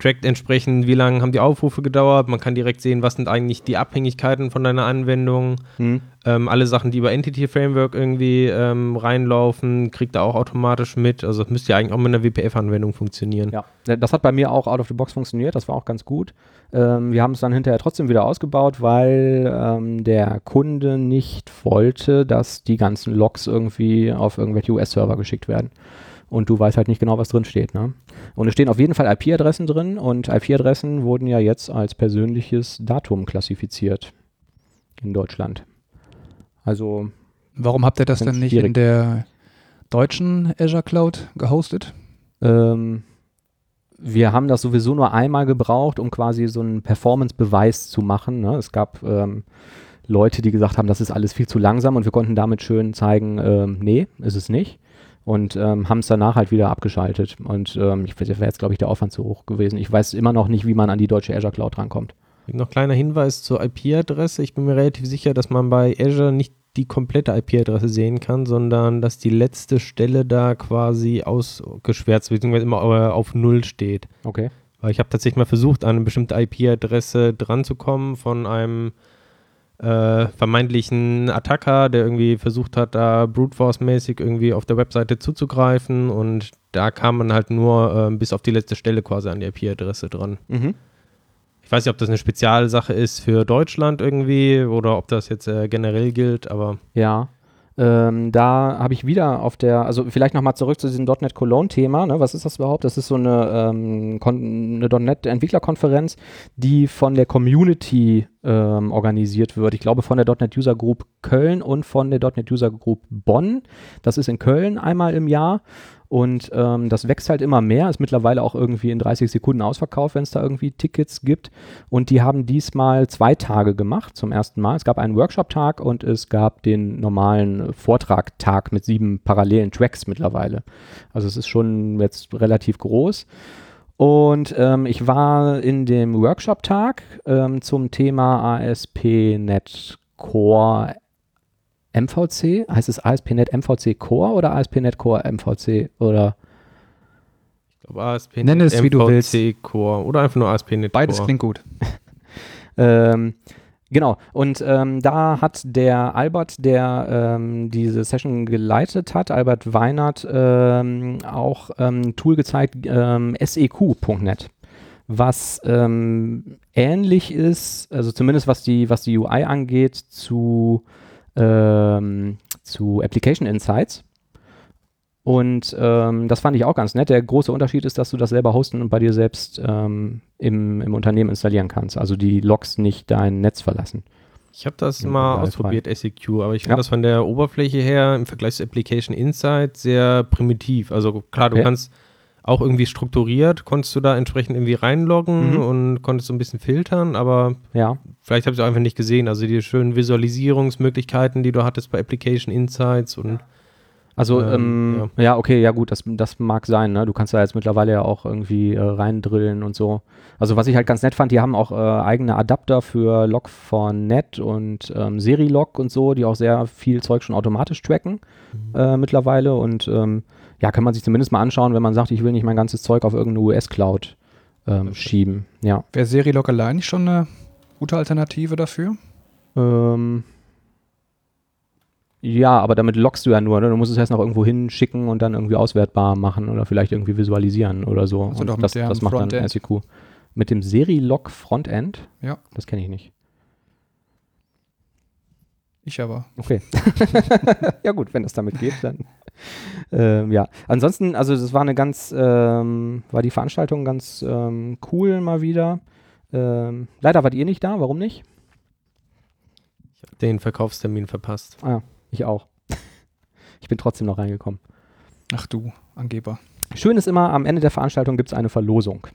Trackt entsprechend, wie lange haben die Aufrufe gedauert. Man kann direkt sehen, was sind eigentlich die Abhängigkeiten von deiner Anwendung. Hm. Ähm, alle Sachen, die über Entity Framework irgendwie ähm, reinlaufen, kriegt er auch automatisch mit. Also das müsste ja eigentlich auch mit einer WPF-Anwendung funktionieren. Ja, äh, das hat bei mir auch out of the box funktioniert, das war auch ganz gut. Ähm, wir haben es dann hinterher trotzdem wieder ausgebaut, weil ähm, der Kunde nicht wollte, dass die ganzen Logs irgendwie auf irgendwelche US-Server geschickt werden. Und du weißt halt nicht genau, was drin steht. Ne? Und es stehen auf jeden Fall IP-Adressen drin und IP-Adressen wurden ja jetzt als persönliches Datum klassifiziert in Deutschland. Also Warum habt ihr das denn nicht schwierig. in der deutschen Azure Cloud gehostet? Ähm, wir haben das sowieso nur einmal gebraucht, um quasi so einen Performance-Beweis zu machen. Ne? Es gab ähm, Leute, die gesagt haben, das ist alles viel zu langsam und wir konnten damit schön zeigen, ähm, nee, ist es nicht. Und ähm, haben es danach halt wieder abgeschaltet. Und ähm, ich wäre jetzt, glaube ich, der Aufwand zu hoch gewesen. Ich weiß immer noch nicht, wie man an die deutsche Azure Cloud rankommt. Noch kleiner Hinweis zur IP-Adresse. Ich bin mir relativ sicher, dass man bei Azure nicht die komplette IP-Adresse sehen kann, sondern dass die letzte Stelle da quasi ausgeschwärzt bzw. immer äh, auf Null steht. Okay. Weil ich habe tatsächlich mal versucht, an eine bestimmte IP-Adresse dran zu kommen von einem äh, vermeintlichen Attacker, der irgendwie versucht hat, da Brute Force-mäßig irgendwie auf der Webseite zuzugreifen und da kam man halt nur ähm, bis auf die letzte Stelle quasi an die IP-Adresse dran. Mhm. Ich weiß nicht, ob das eine Spezialsache ist für Deutschland irgendwie oder ob das jetzt äh, generell gilt, aber Ja. Ähm, da habe ich wieder auf der, also vielleicht nochmal zurück zu diesem .NET Cologne-Thema. Ne? Was ist das überhaupt? Das ist so eine, ähm, eine .NET-Entwicklerkonferenz, die von der Community ähm, organisiert wird. Ich glaube von der .NET User Group Köln und von der .NET User Group Bonn. Das ist in Köln einmal im Jahr. Und ähm, das wächst halt immer mehr, ist mittlerweile auch irgendwie in 30 Sekunden ausverkauft, wenn es da irgendwie Tickets gibt. Und die haben diesmal zwei Tage gemacht zum ersten Mal. Es gab einen Workshop-Tag und es gab den normalen Vortrag-Tag mit sieben parallelen Tracks mittlerweile. Also es ist schon jetzt relativ groß. Und ähm, ich war in dem Workshop-Tag ähm, zum Thema ASP.NET Core MVC. Heißt es ASP.NET MVC Core oder ASP.NET Core MVC oder? Ich glaube ASP.NET Nenn es, wie du willst. Core oder einfach nur ASP.NET Beides Core. klingt gut. Ähm, genau, und ähm, da hat der Albert, der ähm, diese Session geleitet hat, Albert Weinert, ähm, auch ähm, ein Tool gezeigt, ähm, seq.net, was ähm, ähnlich ist, also zumindest was die, was die UI angeht, zu, ähm, zu Application Insights. Und ähm, das fand ich auch ganz nett. Der große Unterschied ist, dass du das selber hosten und bei dir selbst ähm, im, im Unternehmen installieren kannst. Also die Logs nicht dein Netz verlassen. Ich habe das Ja, mal alles ausprobiert, SEQ, aber ich finde Ja. das von der Oberfläche her im Vergleich zu Application Insight sehr primitiv. Also klar, du Okay. kannst auch irgendwie strukturiert, konntest du da entsprechend irgendwie reinloggen Mhm. und konntest so ein bisschen filtern, aber Ja, vielleicht habe ich es auch einfach nicht gesehen. Also die schönen Visualisierungsmöglichkeiten, die du hattest bei Application Insights und also Ähm, ähm, ja. okay, ja gut, das, das mag sein. Ne? Du kannst da jetzt mittlerweile ja auch irgendwie äh, reindrillen und so. Also was ich halt ganz nett fand, die haben auch äh, eigene Adapter für Log4net und ähm, Serilog und so, die auch sehr viel Zeug schon automatisch tracken äh, mittlerweile. Und ähm, ja, kann man sich zumindest mal anschauen, wenn man sagt, ich will nicht mein ganzes Zeug auf irgendeine US-Cloud ähm, schieben. Ja. Wäre Serilog allein nicht schon eine gute Alternative dafür? Ähm, ja, aber damit lockst du ja nur, ne? Du musst es erst noch irgendwo hinschicken und dann irgendwie auswertbar machen oder vielleicht irgendwie visualisieren oder so. Also und doch mit das, dem das macht dann Frontend. SEQ. Mit dem Serilog Frontend? Ja. Das kenne ich nicht. Ich aber. Okay. ja gut, wenn das damit geht, dann. Ähm, ja. Ansonsten, also das war eine ganz, ähm, war die Veranstaltung ganz ähm, cool mal wieder. Ähm, leider wart ihr nicht da, warum nicht? ich habe den Verkaufstermin verpasst. Ah, ich auch. ich bin trotzdem noch reingekommen. Ach du, Angeber. Schön ist immer, am Ende der Veranstaltung gibt es eine Verlosung.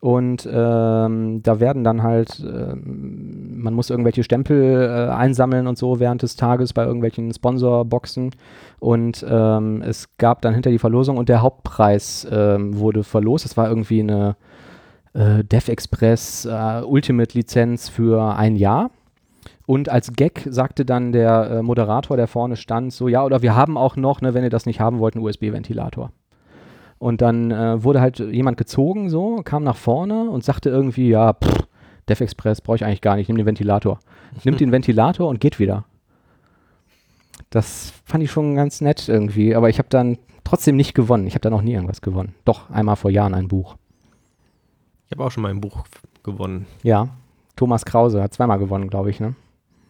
Und ähm, da werden dann halt, ähm, man muss irgendwelche Stempel äh, einsammeln und so während des Tages bei irgendwelchen Sponsorboxen. Und ähm, es gab dann hinter die Verlosung und der Hauptpreis ähm, wurde verlost. Es war irgendwie eine äh, DevExpress äh, Ultimate Lizenz für ein Jahr. Und als Gag sagte dann der äh, Moderator, der vorne stand, so, ja, oder wir haben auch noch, ne, wenn ihr das nicht haben wollt, einen USB-Ventilator. Und dann äh, wurde halt jemand gezogen, so, kam nach vorne und sagte irgendwie, ja, pff, DevExpress brauche ich eigentlich gar nicht, nimm den Ventilator. Nimmt den Ventilator und geht wieder. Das fand ich schon ganz nett irgendwie, aber ich habe dann trotzdem nicht gewonnen. Ich habe da noch nie irgendwas gewonnen. Doch, einmal vor Jahren ein Buch. Ich habe auch schon mal ein Buch gewonnen. Ja, Thomas Krause hat zweimal gewonnen, glaube ich, ne?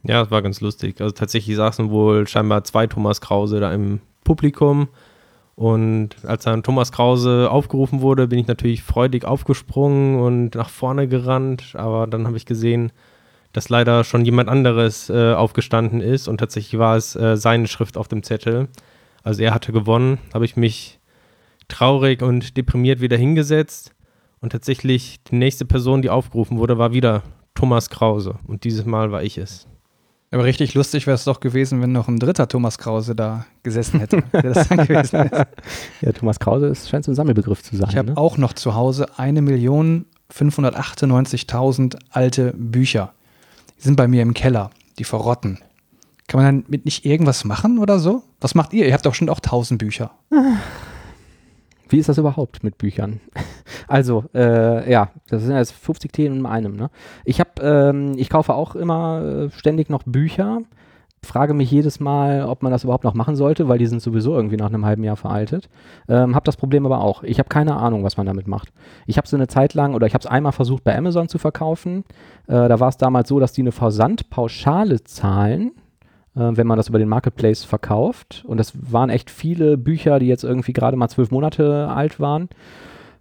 Ja, das war ganz lustig. Also tatsächlich saßen wohl scheinbar zwei Thomas Krause da im Publikum. Und als dann Thomas Krause aufgerufen wurde, bin ich natürlich freudig aufgesprungen und nach vorne gerannt. Aber dann habe ich gesehen, dass leider schon jemand anderes äh, aufgestanden ist. Und tatsächlich war es äh, seine Schrift auf dem Zettel. Also er hatte gewonnen. Habe ich mich traurig und deprimiert wieder hingesetzt. Und tatsächlich die nächste Person, die aufgerufen wurde, war wieder Thomas Krause. Und dieses Mal war ich es. Aber richtig lustig wäre es doch gewesen, wenn noch ein dritter Thomas Krause da gesessen hätte. der das dann gewesen ist. Ja, Thomas Krause ist, scheint so ein Sammelbegriff zu sein. Ich habe ne? auch noch zu Hause 1.598.000 alte Bücher. Die sind bei mir im Keller. Die verrotten. Kann man damit nicht irgendwas machen oder so? Was macht ihr? Ihr habt doch schon auch 1000 Bücher. Wie ist das überhaupt mit Büchern? Also, äh, ja, das sind jetzt 50 Themen in einem. Ne? Ich habe, ähm, ich kaufe auch immer äh, ständig noch Bücher. Frage mich jedes Mal, ob man das überhaupt noch machen sollte, weil die sind sowieso irgendwie nach einem halben Jahr veraltet. Ähm, habe das Problem aber auch. Ich habe keine Ahnung, was man damit macht. Ich habe so eine Zeit lang oder ich habe es einmal versucht bei Amazon zu verkaufen. Äh, da war es damals so, dass die eine Versandpauschale zahlen wenn man das über den Marketplace verkauft. Und das waren echt viele Bücher, die jetzt irgendwie gerade mal zwölf Monate alt waren.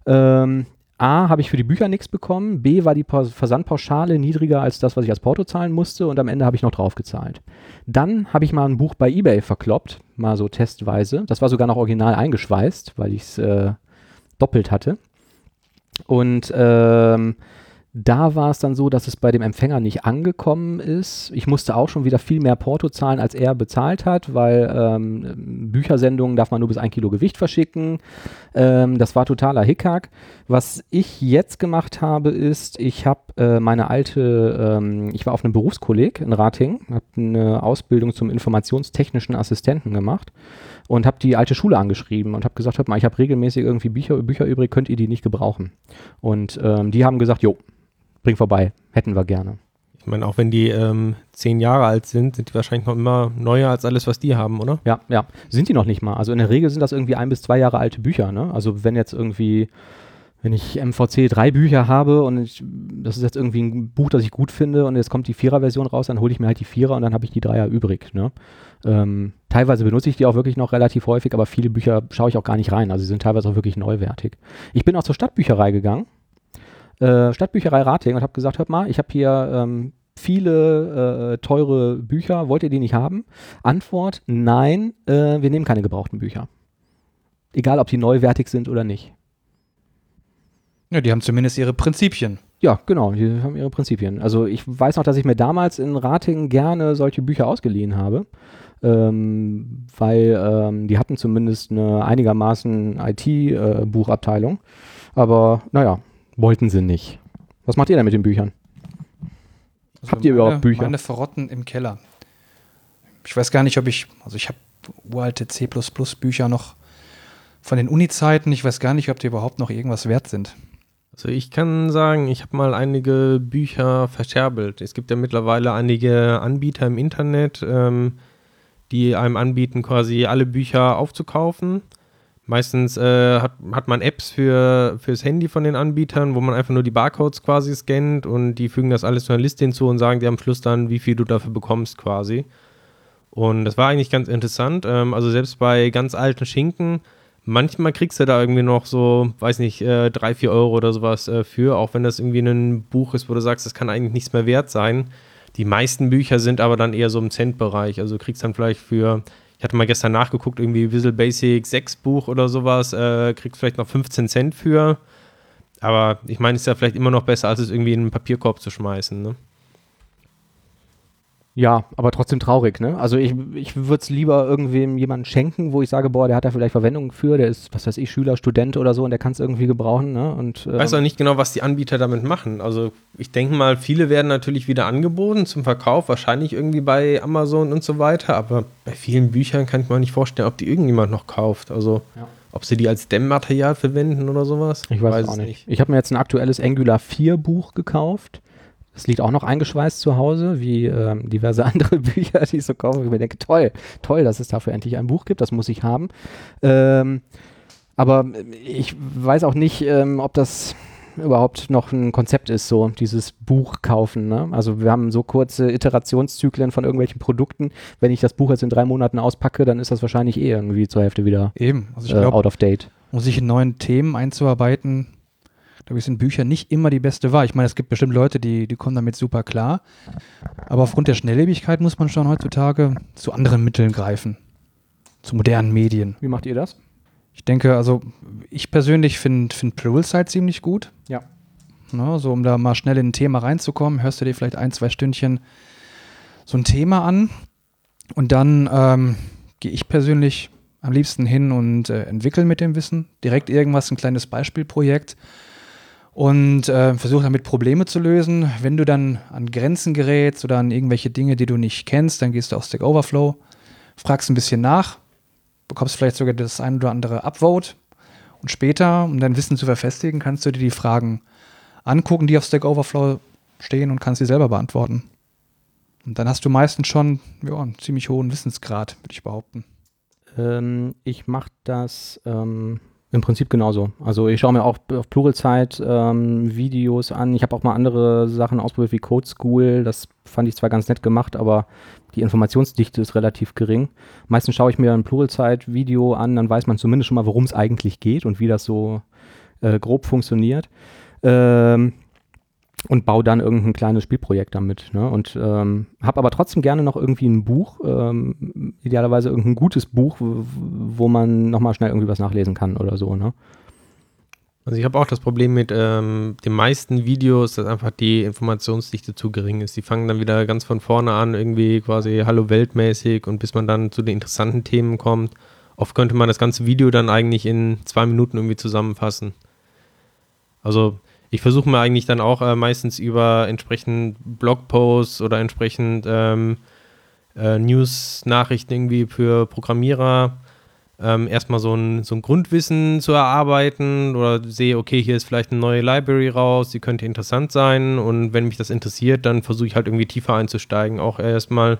Ähm, A, habe ich für die Bücher nichts bekommen, B, war die Pa- Versandpauschale niedriger als das, was ich als Porto zahlen musste und am Ende habe ich noch drauf gezahlt. Dann habe ich mal ein Buch bei eBay verkloppt, mal so testweise. Das war sogar noch original eingeschweißt, weil ich es äh, doppelt hatte. Und ähm, da war es dann so, dass es bei dem Empfänger nicht angekommen ist. Ich musste auch schon wieder viel mehr Porto zahlen, als er bezahlt hat, weil ähm, Büchersendungen darf man nur bis ein Kilo Gewicht verschicken. Ähm, das war totaler Hickhack. Was ich jetzt gemacht habe, ist, ich habe äh, meine alte, ähm, ich war auf einem Berufskolleg in Rating, habe eine Ausbildung zum informationstechnischen Assistenten gemacht und habe die alte Schule angeschrieben und habe gesagt, hört mal, ich habe regelmäßig irgendwie Bücher, Bücher übrig, könnt ihr die nicht gebrauchen? Und ähm, die haben gesagt, jo, bring vorbei, hätten wir gerne. Ich meine, auch wenn die ähm, zehn Jahre alt sind, sind die wahrscheinlich noch immer neuer als alles, was die haben, oder? Ja, ja. Sind die noch nicht mal. Also in der Regel sind das irgendwie ein bis zwei Jahre alte Bücher. Ne? Also wenn jetzt irgendwie, wenn ich MVC drei Bücher habe und ich, das ist jetzt irgendwie ein Buch, das ich gut finde und jetzt kommt die Vierer-Version raus, dann hole ich mir halt die Vierer und dann habe ich die Dreier übrig. Ne? Ähm, teilweise benutze ich die auch wirklich noch relativ häufig, aber viele Bücher schaue ich auch gar nicht rein. Also sie sind teilweise auch wirklich neuwertig. Ich bin auch zur Stadtbücherei gegangen. Äh, Stadtbücherei Rating und habe gesagt, hört mal, ich habe hier ähm, viele äh, teure Bücher, wollt ihr die nicht haben? Antwort, nein, äh, wir nehmen keine gebrauchten Bücher. Egal, ob die neuwertig sind oder nicht. Ja, die haben zumindest ihre Prinzipien. Ja, genau, die haben ihre Prinzipien. Also ich weiß noch, dass ich mir damals in Rating gerne solche Bücher ausgeliehen habe, ähm, weil ähm, die hatten zumindest eine einigermaßen IT-Buchabteilung. Aber naja, wollten sie nicht. Was macht ihr denn mit den Büchern? Habt ihr meine, überhaupt Bücher? Meine verrotten im Keller. Ich weiß gar nicht, ob ich, also ich habe uralte C++-Bücher noch von den Uni-Zeiten. Ich weiß gar nicht, ob die überhaupt noch irgendwas wert sind. Also ich kann sagen, ich habe mal einige Bücher verscherbelt. Es gibt ja mittlerweile einige Anbieter im Internet, ähm, die einem anbieten, quasi alle Bücher aufzukaufen. Meistens äh, hat, hat man Apps für, fürs Handy von den Anbietern, wo man einfach nur die Barcodes quasi scannt und die fügen das alles zu einer Liste hinzu und sagen dir am Schluss dann, wie viel du dafür bekommst quasi. Und das war eigentlich ganz interessant. Ähm, also selbst bei ganz alten Schinken, manchmal kriegst du da irgendwie noch so, weiß nicht, äh, drei, vier Euro oder sowas äh, für, auch wenn das irgendwie ein Buch ist, wo du sagst, das kann eigentlich nichts mehr wert sein. Die meisten Bücher sind aber dann eher so im Cent-Bereich. Also du kriegst dann vielleicht für, ich hatte mal gestern nachgeguckt, irgendwie Visual Basic 6 Buch oder sowas, äh, kriegst vielleicht noch 15 Cent für. Aber ich meine, es ist ja vielleicht immer noch besser, als es irgendwie in einen Papierkorb zu schmeißen. Ne? Ja, aber trotzdem traurig, ne? Also ich, ich würde es lieber irgendwem jemanden schenken, wo ich sage, boah, der hat da vielleicht Verwendung für, der ist, was weiß ich, Schüler, Student oder so und der kann es irgendwie gebrauchen, ne? Und, Ich ähm, weiß auch nicht genau, was die Anbieter damit machen. Also ich denke mal, viele werden natürlich wieder angeboten zum Verkauf, wahrscheinlich irgendwie bei Amazon und so weiter, aber bei vielen Büchern kann ich mir nicht vorstellen, ob die irgendjemand noch kauft. Also Ja. ob sie die als Dämmmaterial verwenden oder sowas. Ich weiß, es auch nicht. Ich habe mir jetzt ein aktuelles Angular 4 Buch gekauft. Das liegt auch noch eingeschweißt zu Hause, wie ähm, diverse andere Bücher, die ich so kaufe. Ich mir denke, toll, toll, dass es dafür endlich ein Buch gibt, das muss ich haben. Ähm, aber ich weiß auch nicht, ähm, ob das überhaupt noch ein Konzept ist, so dieses Buch kaufen. Ne? Also wir haben so kurze Iterationszyklen von irgendwelchen Produkten. Wenn ich das Buch jetzt in drei Monaten auspacke, dann ist das wahrscheinlich eh irgendwie zur Hälfte wieder Eben. Also ich äh, glaube, out of date. um sich in neuen Themen einzuarbeiten, glaube ich, sind Bücher nicht immer die beste Wahl. Ich meine, es gibt bestimmt Leute, die, die kommen damit super klar. Aber aufgrund der Schnelllebigkeit muss man schon heutzutage zu anderen Mitteln greifen. Zu modernen Medien. Wie macht ihr das? Ich denke, also ich persönlich finde find Pluralsight ziemlich gut. Ja. Ne, so um da mal schnell in ein Thema reinzukommen, hörst du dir vielleicht ein, zwei Stündchen so ein Thema an und dann ähm, gehe ich persönlich am liebsten hin und äh, entwickle mit dem Wissen direkt irgendwas, ein kleines Beispielprojekt und äh, versuche damit Probleme zu lösen. Wenn du dann an Grenzen gerätst oder an irgendwelche Dinge, die du nicht kennst, dann gehst du auf Stack Overflow, fragst ein bisschen nach, bekommst vielleicht sogar das ein oder andere Upvote und später, um dein Wissen zu verfestigen, kannst du dir die Fragen angucken, die auf Stack Overflow stehen und kannst sie selber beantworten. Und dann hast du meistens schon ja, einen ziemlich hohen Wissensgrad, würde ich behaupten. Ähm, ich mache das ähm, im Prinzip genauso. Also ich schaue mir auch auf Pluralzeit ähm, Videos an. Ich habe auch mal andere Sachen ausprobiert wie Code School. Das fand ich zwar ganz nett gemacht, aber die Informationsdichte ist relativ gering. Meistens schaue ich mir ein Pluralzeit Video an, dann weiß man zumindest schon mal, worum es eigentlich geht und wie das so äh, grob funktioniert. Ähm, und baue dann irgendein kleines Spielprojekt damit. Ne? Und ähm, habe aber trotzdem gerne noch irgendwie ein Buch, ähm, idealerweise irgendein gutes Buch, wo man nochmal schnell irgendwie was nachlesen kann oder so. Ne? Also ich habe auch das Problem mit ähm, den meisten Videos, dass einfach die Informationsdichte zu gering ist. Die fangen dann wieder ganz von vorne an, irgendwie quasi Hallo Weltmäßig und bis man dann zu den interessanten Themen kommt. Oft könnte man das ganze Video dann eigentlich in zwei Minuten irgendwie zusammenfassen. Also ich versuche mir eigentlich dann auch äh, meistens über entsprechend Blogposts oder entsprechend ähm, äh, News-Nachrichten irgendwie für Programmierer ähm, erstmal so ein, so ein Grundwissen zu erarbeiten oder sehe, okay, hier ist vielleicht eine neue Library raus, die könnte interessant sein und wenn mich das interessiert, dann versuche ich halt irgendwie tiefer einzusteigen. Auch erstmal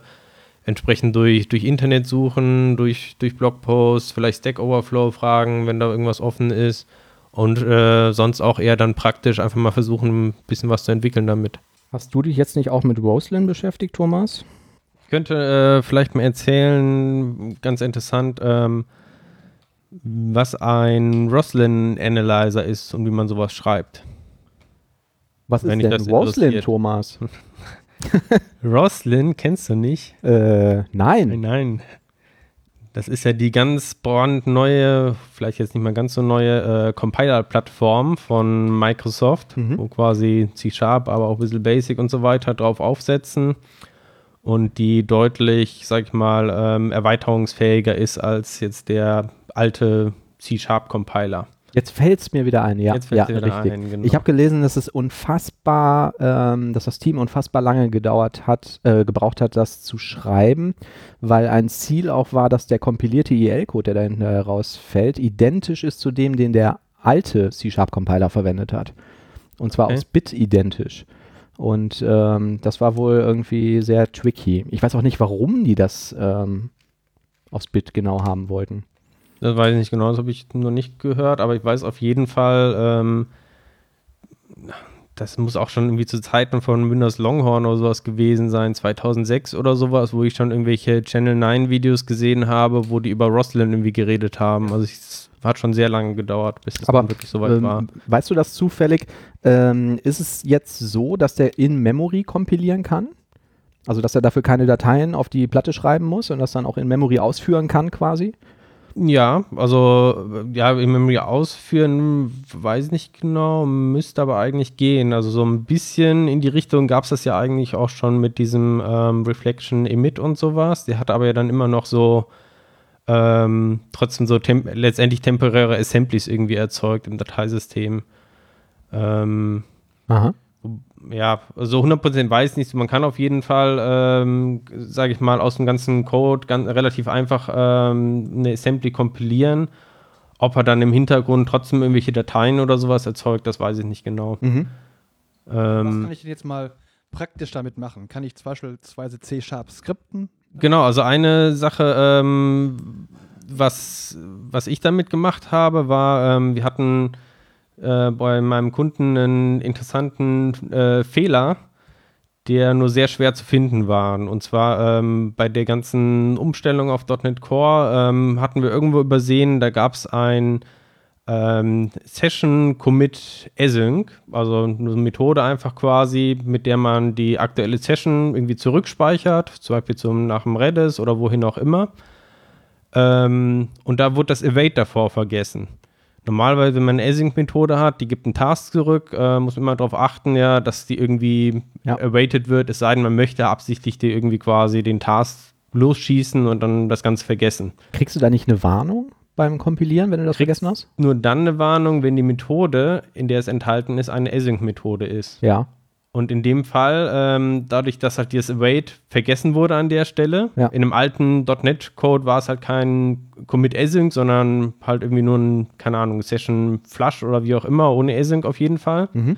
entsprechend durch, durch Internet suchen, durch, durch Blogposts, vielleicht Stack Overflow fragen, wenn da irgendwas offen ist und äh, sonst auch eher dann praktisch einfach mal versuchen, ein bisschen was zu entwickeln damit. Hast du dich jetzt nicht auch mit Roslyn beschäftigt, Thomas? Ich könnte äh, vielleicht mal erzählen, ganz interessant, ähm, was ein Roslyn Analyzer ist und wie man sowas schreibt. Was ist denn Roslyn, Thomas? Roslyn kennst du nicht? Äh. Nein, nein. Das ist ja die ganz brandneue, vielleicht jetzt nicht mal ganz so neue äh, Compiler-Plattform von Microsoft, mhm. wo quasi C-Sharp, aber auch ein bisschen Basic und so weiter drauf aufsetzen und die deutlich, sag ich mal, ähm, erweiterungsfähiger ist als jetzt der alte C-Sharp-Compiler. Jetzt fällt es mir wieder ein, ja. Jetzt ja, wieder richtig. Ein, genau. Ich habe gelesen, dass es unfassbar, ähm, dass das Team unfassbar lange gedauert hat, äh, gebraucht hat, das zu schreiben, weil ein Ziel auch war, dass der kompilierte IL-Code, der da herausfällt, identisch ist zu dem, den der alte C-Sharp-Compiler verwendet hat. Und zwar okay. aus Bit identisch. Und ähm, das war wohl irgendwie sehr tricky. Ich weiß auch nicht, warum die das ähm, aufs Bit genau haben wollten. Das weiß ich nicht genau, das habe ich noch nicht gehört, aber ich weiß auf jeden Fall, ähm, das muss auch schon irgendwie zu Zeiten von Windows Longhorn oder sowas gewesen sein, 2006 oder sowas, wo ich schon irgendwelche Channel 9 Videos gesehen habe, wo die über Roslyn irgendwie geredet haben. Also es hat schon sehr lange gedauert, bis es Aber, wirklich soweit ähm, war. Weißt du das zufällig? Ähm, ist es jetzt so, dass der in Memory kompilieren kann? Also, dass er dafür keine Dateien auf die Platte schreiben muss und das dann auch in Memory ausführen kann quasi? Ja, also ja, im ausführen, weiß nicht genau, müsste aber eigentlich gehen. Also so ein bisschen in die Richtung gab es das ja eigentlich auch schon mit diesem ähm, Reflection Emit und sowas. Der hat aber ja dann immer noch so ähm, trotzdem so temp letztendlich temporäre Assemblies irgendwie erzeugt im Dateisystem. Ähm, Aha ja, so 100% weiß nicht. Man kann auf jeden Fall, ähm, sage ich mal, aus dem ganzen Code ganz, relativ einfach ähm, eine Assembly kompilieren. Ob er dann im Hintergrund trotzdem irgendwelche Dateien oder sowas erzeugt, das weiß ich nicht genau. Mhm. Ähm, Was kann ich denn jetzt mal praktisch damit machen? Kann ich beispielsweise C-Sharp skripten? Genau, also eine Sache, ähm, was, was ich damit gemacht habe, war, ähm, wir hatten äh, bei meinem Kunden einen interessanten äh, Fehler, der nur sehr schwer zu finden war. Und zwar ähm, bei der ganzen Umstellung auf .NET Core ähm, hatten wir irgendwo übersehen, da gab es ein ähm, Session Commit Async, also eine Methode einfach quasi, mit der man die aktuelle Session irgendwie zurückspeichert, zum Beispiel zum, nach dem Redis oder wohin auch immer. Ähm, und da wurde das Await davor vergessen. Normalerweise, wenn man eine Async-Methode hat, die gibt einen Task zurück, äh, muss man immer darauf achten, ja, dass die irgendwie ja. awaited wird, es sei denn, man möchte absichtlich die irgendwie quasi den Task losschießen und dann das Ganze vergessen. Kriegst du da nicht eine Warnung beim Kompilieren, wenn du das Kriegst vergessen hast? Nur dann eine Warnung, wenn die Methode, in der es enthalten ist, eine Async-Methode ist. Ja. Und in dem Fall, ähm, dadurch, dass halt dieses Await vergessen wurde an der Stelle, ja. in einem alten .NET-Code war es halt kein Commit Async, sondern halt irgendwie nur ein, keine Ahnung, Session Flush oder wie auch immer, ohne Async auf jeden Fall. Mhm.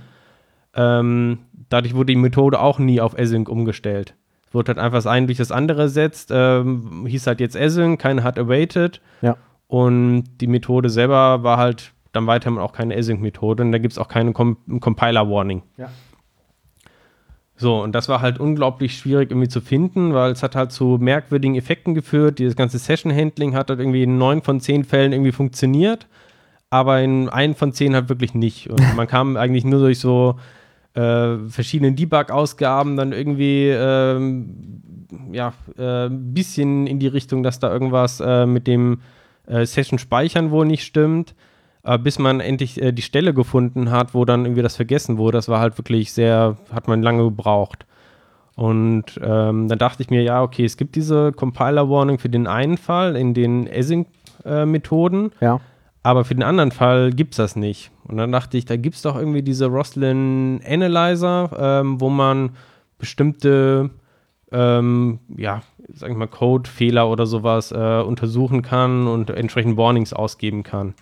Ähm, dadurch wurde die Methode auch nie auf Async umgestellt. Es wurde halt einfach das eine durch das andere ersetzt, ähm, hieß halt jetzt Async, keiner hat awaited. Ja. Und die Methode selber war halt dann weiterhin auch keine Async-Methode und da gibt es auch keine Com Compiler-Warning. Ja. So, und das war halt unglaublich schwierig irgendwie zu finden, weil es hat halt zu merkwürdigen Effekten geführt. Dieses ganze Session-Handling hat halt irgendwie in neun von zehn Fällen irgendwie funktioniert. aber in einen von zehn halt wirklich nicht. Und man kam eigentlich nur durch so äh, verschiedenen Debug-Ausgaben dann irgendwie ähm, ja, äh, ein bisschen in die Richtung, dass da irgendwas äh, mit dem äh, Session-Speichern wohl nicht stimmt. Bis man endlich äh, die Stelle gefunden hat, wo dann irgendwie das vergessen wurde. Das war halt wirklich sehr, hat man lange gebraucht. Und ähm, dann dachte ich mir, ja, okay, es gibt diese Compiler-Warning für den einen Fall in den Async-Methoden. Äh, ja. Aber für den anderen Fall gibt es das nicht. Und dann dachte ich, da gibt es doch irgendwie diese Roslyn Analyzer, ähm, wo man bestimmte, ähm, ja, sag ich mal, Code-Fehler oder sowas äh, untersuchen kann und entsprechend Warnings ausgeben kann.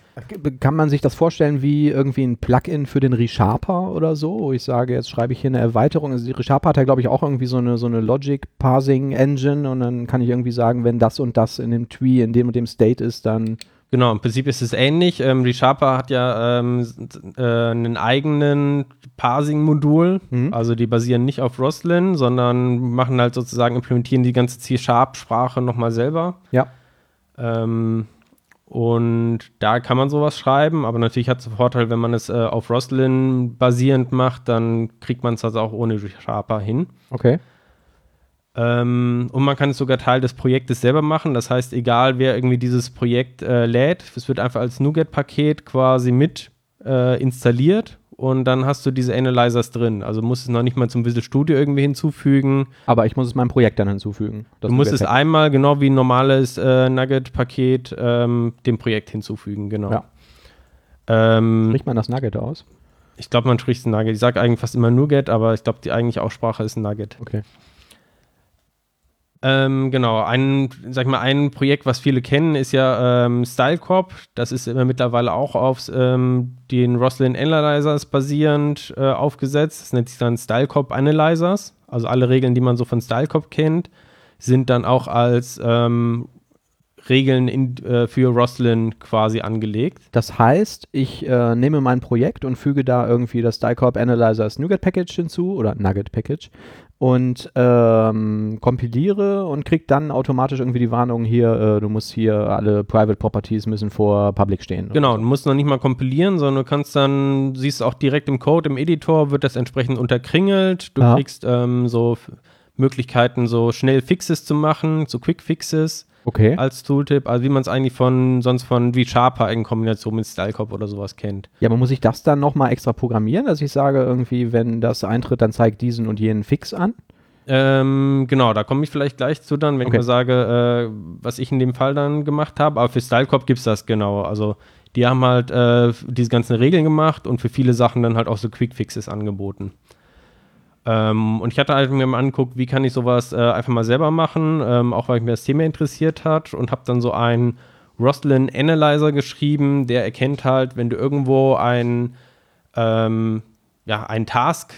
Kann man sich das vorstellen wie irgendwie ein Plugin für den ReSharper oder so, wo ich sage, jetzt schreibe ich hier eine Erweiterung. Also die ReSharper hat ja, glaube ich, auch irgendwie so eine, so eine Logic-Parsing-Engine und dann kann ich irgendwie sagen, wenn das und das in dem Tree in dem und dem State ist, dann Genau, im Prinzip ist es ähnlich. Ähm, ReSharper hat ja ähm, äh, einen eigenen Parsing-Modul. Mhm. Also die basieren nicht auf Roslyn, sondern machen halt sozusagen, implementieren die ganze C-Sharp-Sprache nochmal selber. Ja. Ähm, und da kann man sowas schreiben, aber natürlich hat es den Vorteil, wenn man es äh, auf Roslyn basierend macht, dann kriegt man es also auch ohne ReSharper hin. Okay. Ähm, und man kann es sogar Teil des Projektes selber machen. Das heißt, egal wer irgendwie dieses Projekt äh, lädt, es wird einfach als NuGet-Paket quasi mit äh, installiert und dann hast du diese Analyzers drin. Also musst es noch nicht mal zum Visual Studio irgendwie hinzufügen. Aber ich muss es meinem Projekt dann hinzufügen. Du musst es einmal, genau wie ein normales äh, Nugget-Paket, ähm, dem Projekt hinzufügen, genau. Ja. Ähm, Spricht man das Nugget aus? Ich glaube, man spricht es Nugget. Ich sage eigentlich fast immer NuGet, aber ich glaube, die eigentliche Aussprache ist Nugget. Okay. Ähm, genau, ein, sag ich mal, ein Projekt, was viele kennen, ist ja ähm, StyleCorp. Das ist immer mittlerweile auch auf ähm, den Roslyn Analyzers basierend äh, aufgesetzt. Das nennt sich dann StyleCorp Analyzers. Also alle Regeln, die man so von StyleCorp kennt, sind dann auch als ähm, Regeln in, äh, für Roslyn quasi angelegt. Das heißt, ich äh, nehme mein Projekt und füge da irgendwie das StyleCorp Analyzers NuGet Package hinzu oder Nugget Package und ähm, kompiliere und kriege dann automatisch irgendwie die Warnung hier, äh, du musst hier alle Private Properties müssen vor Public stehen. Genau, so. du musst noch nicht mal kompilieren, sondern du kannst dann, siehst auch direkt im Code, im Editor wird das entsprechend unterkringelt. Du Aha. kriegst ähm, so Möglichkeiten, so schnell Fixes zu machen, so Quick Fixes. Okay. Als Tooltip, also wie man es eigentlich von sonst von wie Sharper in Kombination mit StyleCop oder sowas kennt. Ja, aber muss ich das dann nochmal extra programmieren, dass ich sage, irgendwie, wenn das eintritt, dann zeigt diesen und jenen Fix an? Ähm, genau, da komme ich vielleicht gleich zu dann, wenn okay. ich mal sage, äh, was ich in dem Fall dann gemacht habe. Aber für StyleCop gibt es das genau. Also die haben halt äh, diese ganzen Regeln gemacht und für viele Sachen dann halt auch so Quick Fixes angeboten. Ähm, und ich hatte halt mir mal angeguckt, wie kann ich sowas äh, einfach mal selber machen, ähm, auch weil mich das Thema interessiert hat und habe dann so einen Roslyn Analyzer geschrieben, der erkennt halt, wenn du irgendwo ein, ähm, ja, ein Task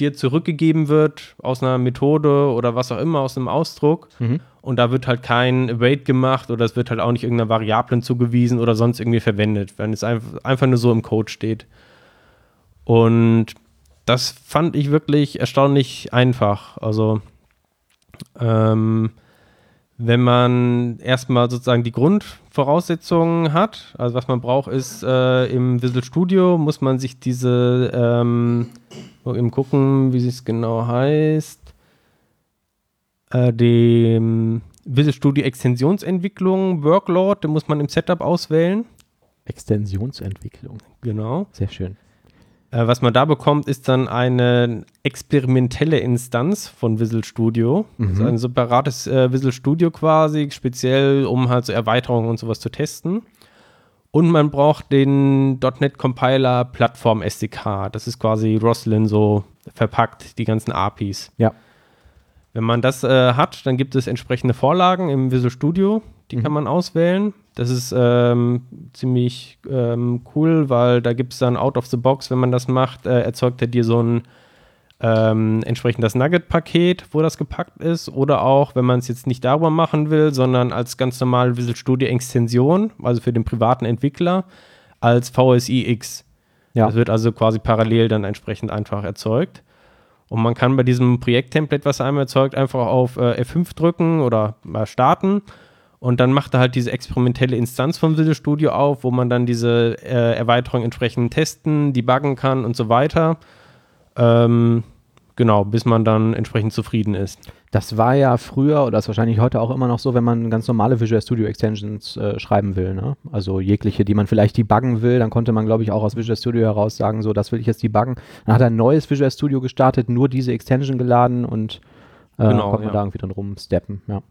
dir zurückgegeben wird aus einer Methode oder was auch immer, aus einem Ausdruck. Mhm. Und da wird halt kein Await gemacht oder es wird halt auch nicht irgendeiner Variablen zugewiesen oder sonst irgendwie verwendet, wenn es einfach, einfach nur so im Code steht. Und das fand ich wirklich erstaunlich einfach. Also, ähm, wenn man erstmal sozusagen die Grundvoraussetzungen hat, also was man braucht, ist äh, im Visual Studio muss man sich diese, ähm, eben gucken, wie es genau heißt, äh, dem Visual Studio Extensionsentwicklung Workload, den muss man im Setup auswählen. Extensionsentwicklung. Genau. Sehr schön. Äh, was man da bekommt, ist dann eine experimentelle Instanz von Visual Studio. Mhm. Also ein separates äh, Visual Studio quasi, speziell um halt so Erweiterungen und sowas zu testen. Und man braucht den .NET Compiler Plattform SDK. Das ist quasi Roslyn so verpackt, die ganzen APIs. Ja. Wenn man das äh, hat, dann gibt es entsprechende Vorlagen im Visual Studio, die mhm. kann man auswählen. Das ist ähm, ziemlich ähm, cool, weil da gibt es dann out of the box, wenn man das macht, äh, erzeugt er dir so ein ähm, entsprechend das Nugget-Paket, wo das gepackt ist. Oder auch, wenn man es jetzt nicht darüber machen will, sondern als ganz normale Visual Studio-Extension, also für den privaten Entwickler, als VSIX. Ja. Das wird also quasi parallel dann entsprechend einfach erzeugt. Und man kann bei diesem Projekt-Template, was einmal erzeugt, einfach auf äh, F5 drücken oder mal starten Und dann macht er halt diese experimentelle Instanz vom Visual Studio auf, wo man dann diese äh, Erweiterung entsprechend testen, debuggen kann und so weiter. Ähm, genau, bis man dann entsprechend zufrieden ist. Das war ja früher oder ist wahrscheinlich heute auch immer noch so, wenn man ganz normale Visual Studio Extensions äh, schreiben will. Ne? Also jegliche, die man vielleicht debuggen will, dann konnte man, glaube ich, auch aus Visual Studio heraus sagen, so, das will ich jetzt debuggen. Dann hat er ein neues Visual Studio gestartet, nur diese Extension geladen und äh, Genau, konnte man ja. da irgendwie dann rumsteppen. Ja.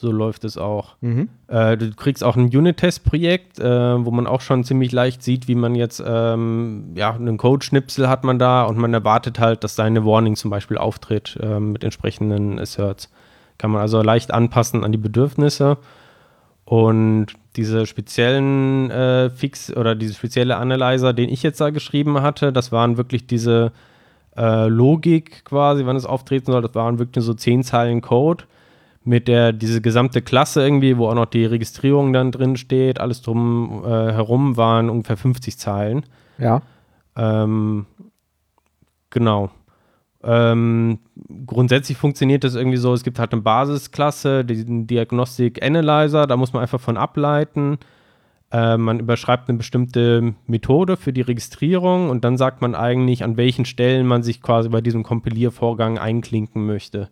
So läuft es auch. Mhm. Äh, du kriegst auch ein Unit-Test-Projekt, äh, wo man auch schon ziemlich leicht sieht, wie man jetzt, ähm, ja, einen Code-Schnipsel hat man da und man erwartet halt, dass seine Warning zum Beispiel auftritt ähm, mit entsprechenden Asserts. Kann man also leicht anpassen an die Bedürfnisse. Und diese speziellen äh, Fix oder diese spezielle Analyzer, den ich jetzt da geschrieben hatte, das waren wirklich diese äh, Logik quasi, wann es auftreten soll. Das waren wirklich so zehn Zeilen Code mit der diese gesamte Klasse irgendwie, wo auch noch die Registrierung dann drin steht, alles drum äh, herum waren ungefähr 50 Zeilen. Ja. Ähm, genau. Ähm, grundsätzlich funktioniert das irgendwie so, es gibt halt eine Basisklasse, den Diagnostic Analyzer, da muss man einfach von ableiten. Äh, man überschreibt eine bestimmte Methode für die Registrierung und dann sagt man eigentlich, an welchen Stellen man sich quasi bei diesem Kompiliervorgang einklinken möchte.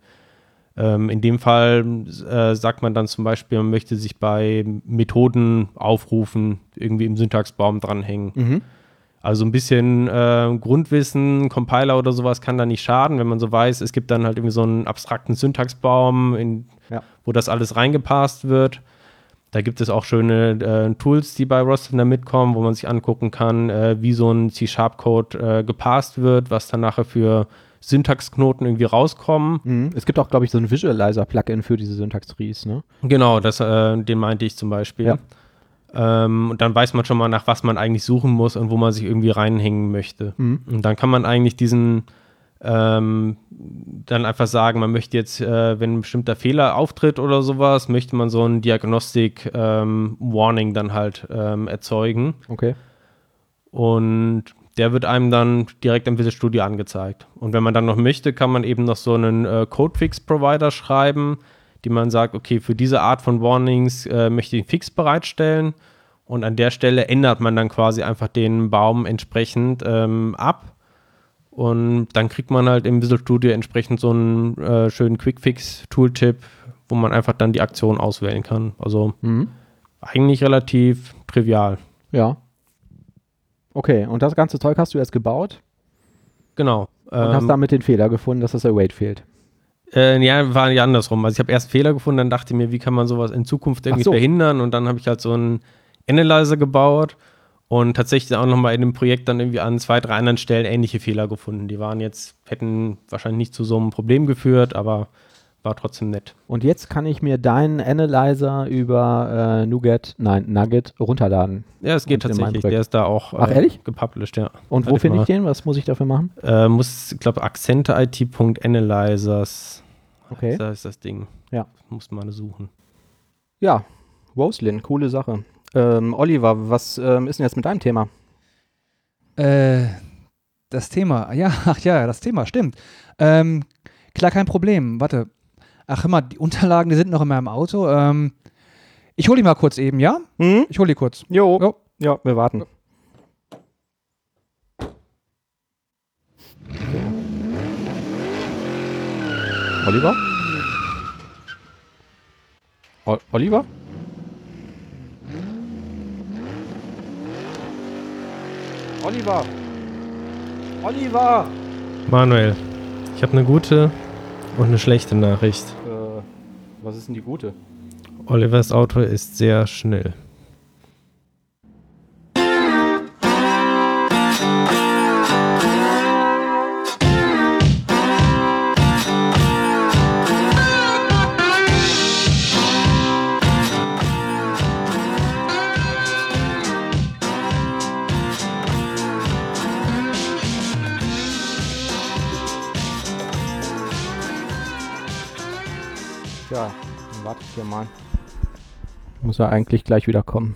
Ähm, in dem Fall äh, sagt man dann zum Beispiel, man möchte sich bei Methoden aufrufen, irgendwie im Syntaxbaum dranhängen. Mhm. Also ein bisschen äh, Grundwissen, Compiler oder sowas kann da nicht schaden, wenn man so weiß, es gibt dann halt irgendwie so einen abstrakten Syntaxbaum, in, Ja. wo das alles reingepasst wird. Da gibt es auch schöne äh, Tools, die bei Rostin da mitkommen, wo man sich angucken kann, äh, wie so ein C-Sharp-Code äh, gepasst wird, was dann nachher für Syntaxknoten irgendwie rauskommen. Mhm. Es gibt auch, glaube ich, so ein Visualizer-Plugin für diese Syntax-Trees, ne? Genau, das, äh, den meinte ich zum Beispiel. Ja. Ähm, und dann weiß man schon mal, nach was man eigentlich suchen muss und wo man sich irgendwie reinhängen möchte. Mhm. Und dann kann man eigentlich diesen ähm, dann einfach sagen, man möchte jetzt, äh, wenn ein bestimmter Fehler auftritt oder sowas, möchte man so ein Diagnostik-Warning dann halt ähm, erzeugen. Okay. Und der wird einem dann direkt im Visual Studio angezeigt. Und wenn man dann noch möchte, kann man eben noch so einen äh, Codefix-Provider schreiben, die man sagt, okay, für diese Art von Warnings äh, möchte ich einen Fix bereitstellen. Und an der Stelle ändert man dann quasi einfach den Baum entsprechend ähm, ab. Und dann kriegt man halt im Visual Studio entsprechend so einen äh, schönen Quick-Fix-Tooltip, wo man einfach dann die Aktion auswählen kann. Also Mhm. eigentlich relativ trivial. Ja. Okay, und das ganze Zeug hast du erst gebaut Genau. und hast Ähm, damit den Fehler gefunden, dass das Await fehlt. Äh, ja, war ja andersrum. Also ich habe erst einen Fehler gefunden, dann dachte ich mir, wie kann man sowas in Zukunft irgendwie so. verhindern? Und dann habe ich halt so einen Analyzer gebaut und tatsächlich auch nochmal in dem Projekt dann irgendwie an zwei, drei anderen Stellen ähnliche Fehler gefunden. Die waren jetzt, hätten wahrscheinlich nicht zu so einem Problem geführt, aber war trotzdem nett. Und jetzt kann ich mir deinen Analyzer über äh, Nougat, nein, Nugget runterladen. Ja, es geht tatsächlich. Der ist da auch Ach, ehrlich? gepublished, ja. Und Hatte wo finde ich den? Was muss ich dafür machen? Äh, muss, ich glaube, accenteit.analyzers. Okay. Da ist das Ding. Ja. Muss man suchen. Ja, Roslyn, coole Sache. Ähm, Oliver, was ähm, ist denn jetzt mit deinem Thema? Äh, das Thema, ja, ach ja, das Thema, stimmt. Ähm, klar, kein Problem. Warte. Ach immer, die Unterlagen, die sind noch in meinem Auto. Ähm, ich hole die mal kurz eben, ja? Hm? Ich hole die kurz. Jo. Jo. Ja, wir warten. Oliver? O Oliver? Oliver! Oliver! Manuel, ich habe eine gute und eine schlechte Nachricht. Was ist denn die gute? Olivers Auto ist sehr schnell. Hier mal. Muss er eigentlich gleich wieder kommen.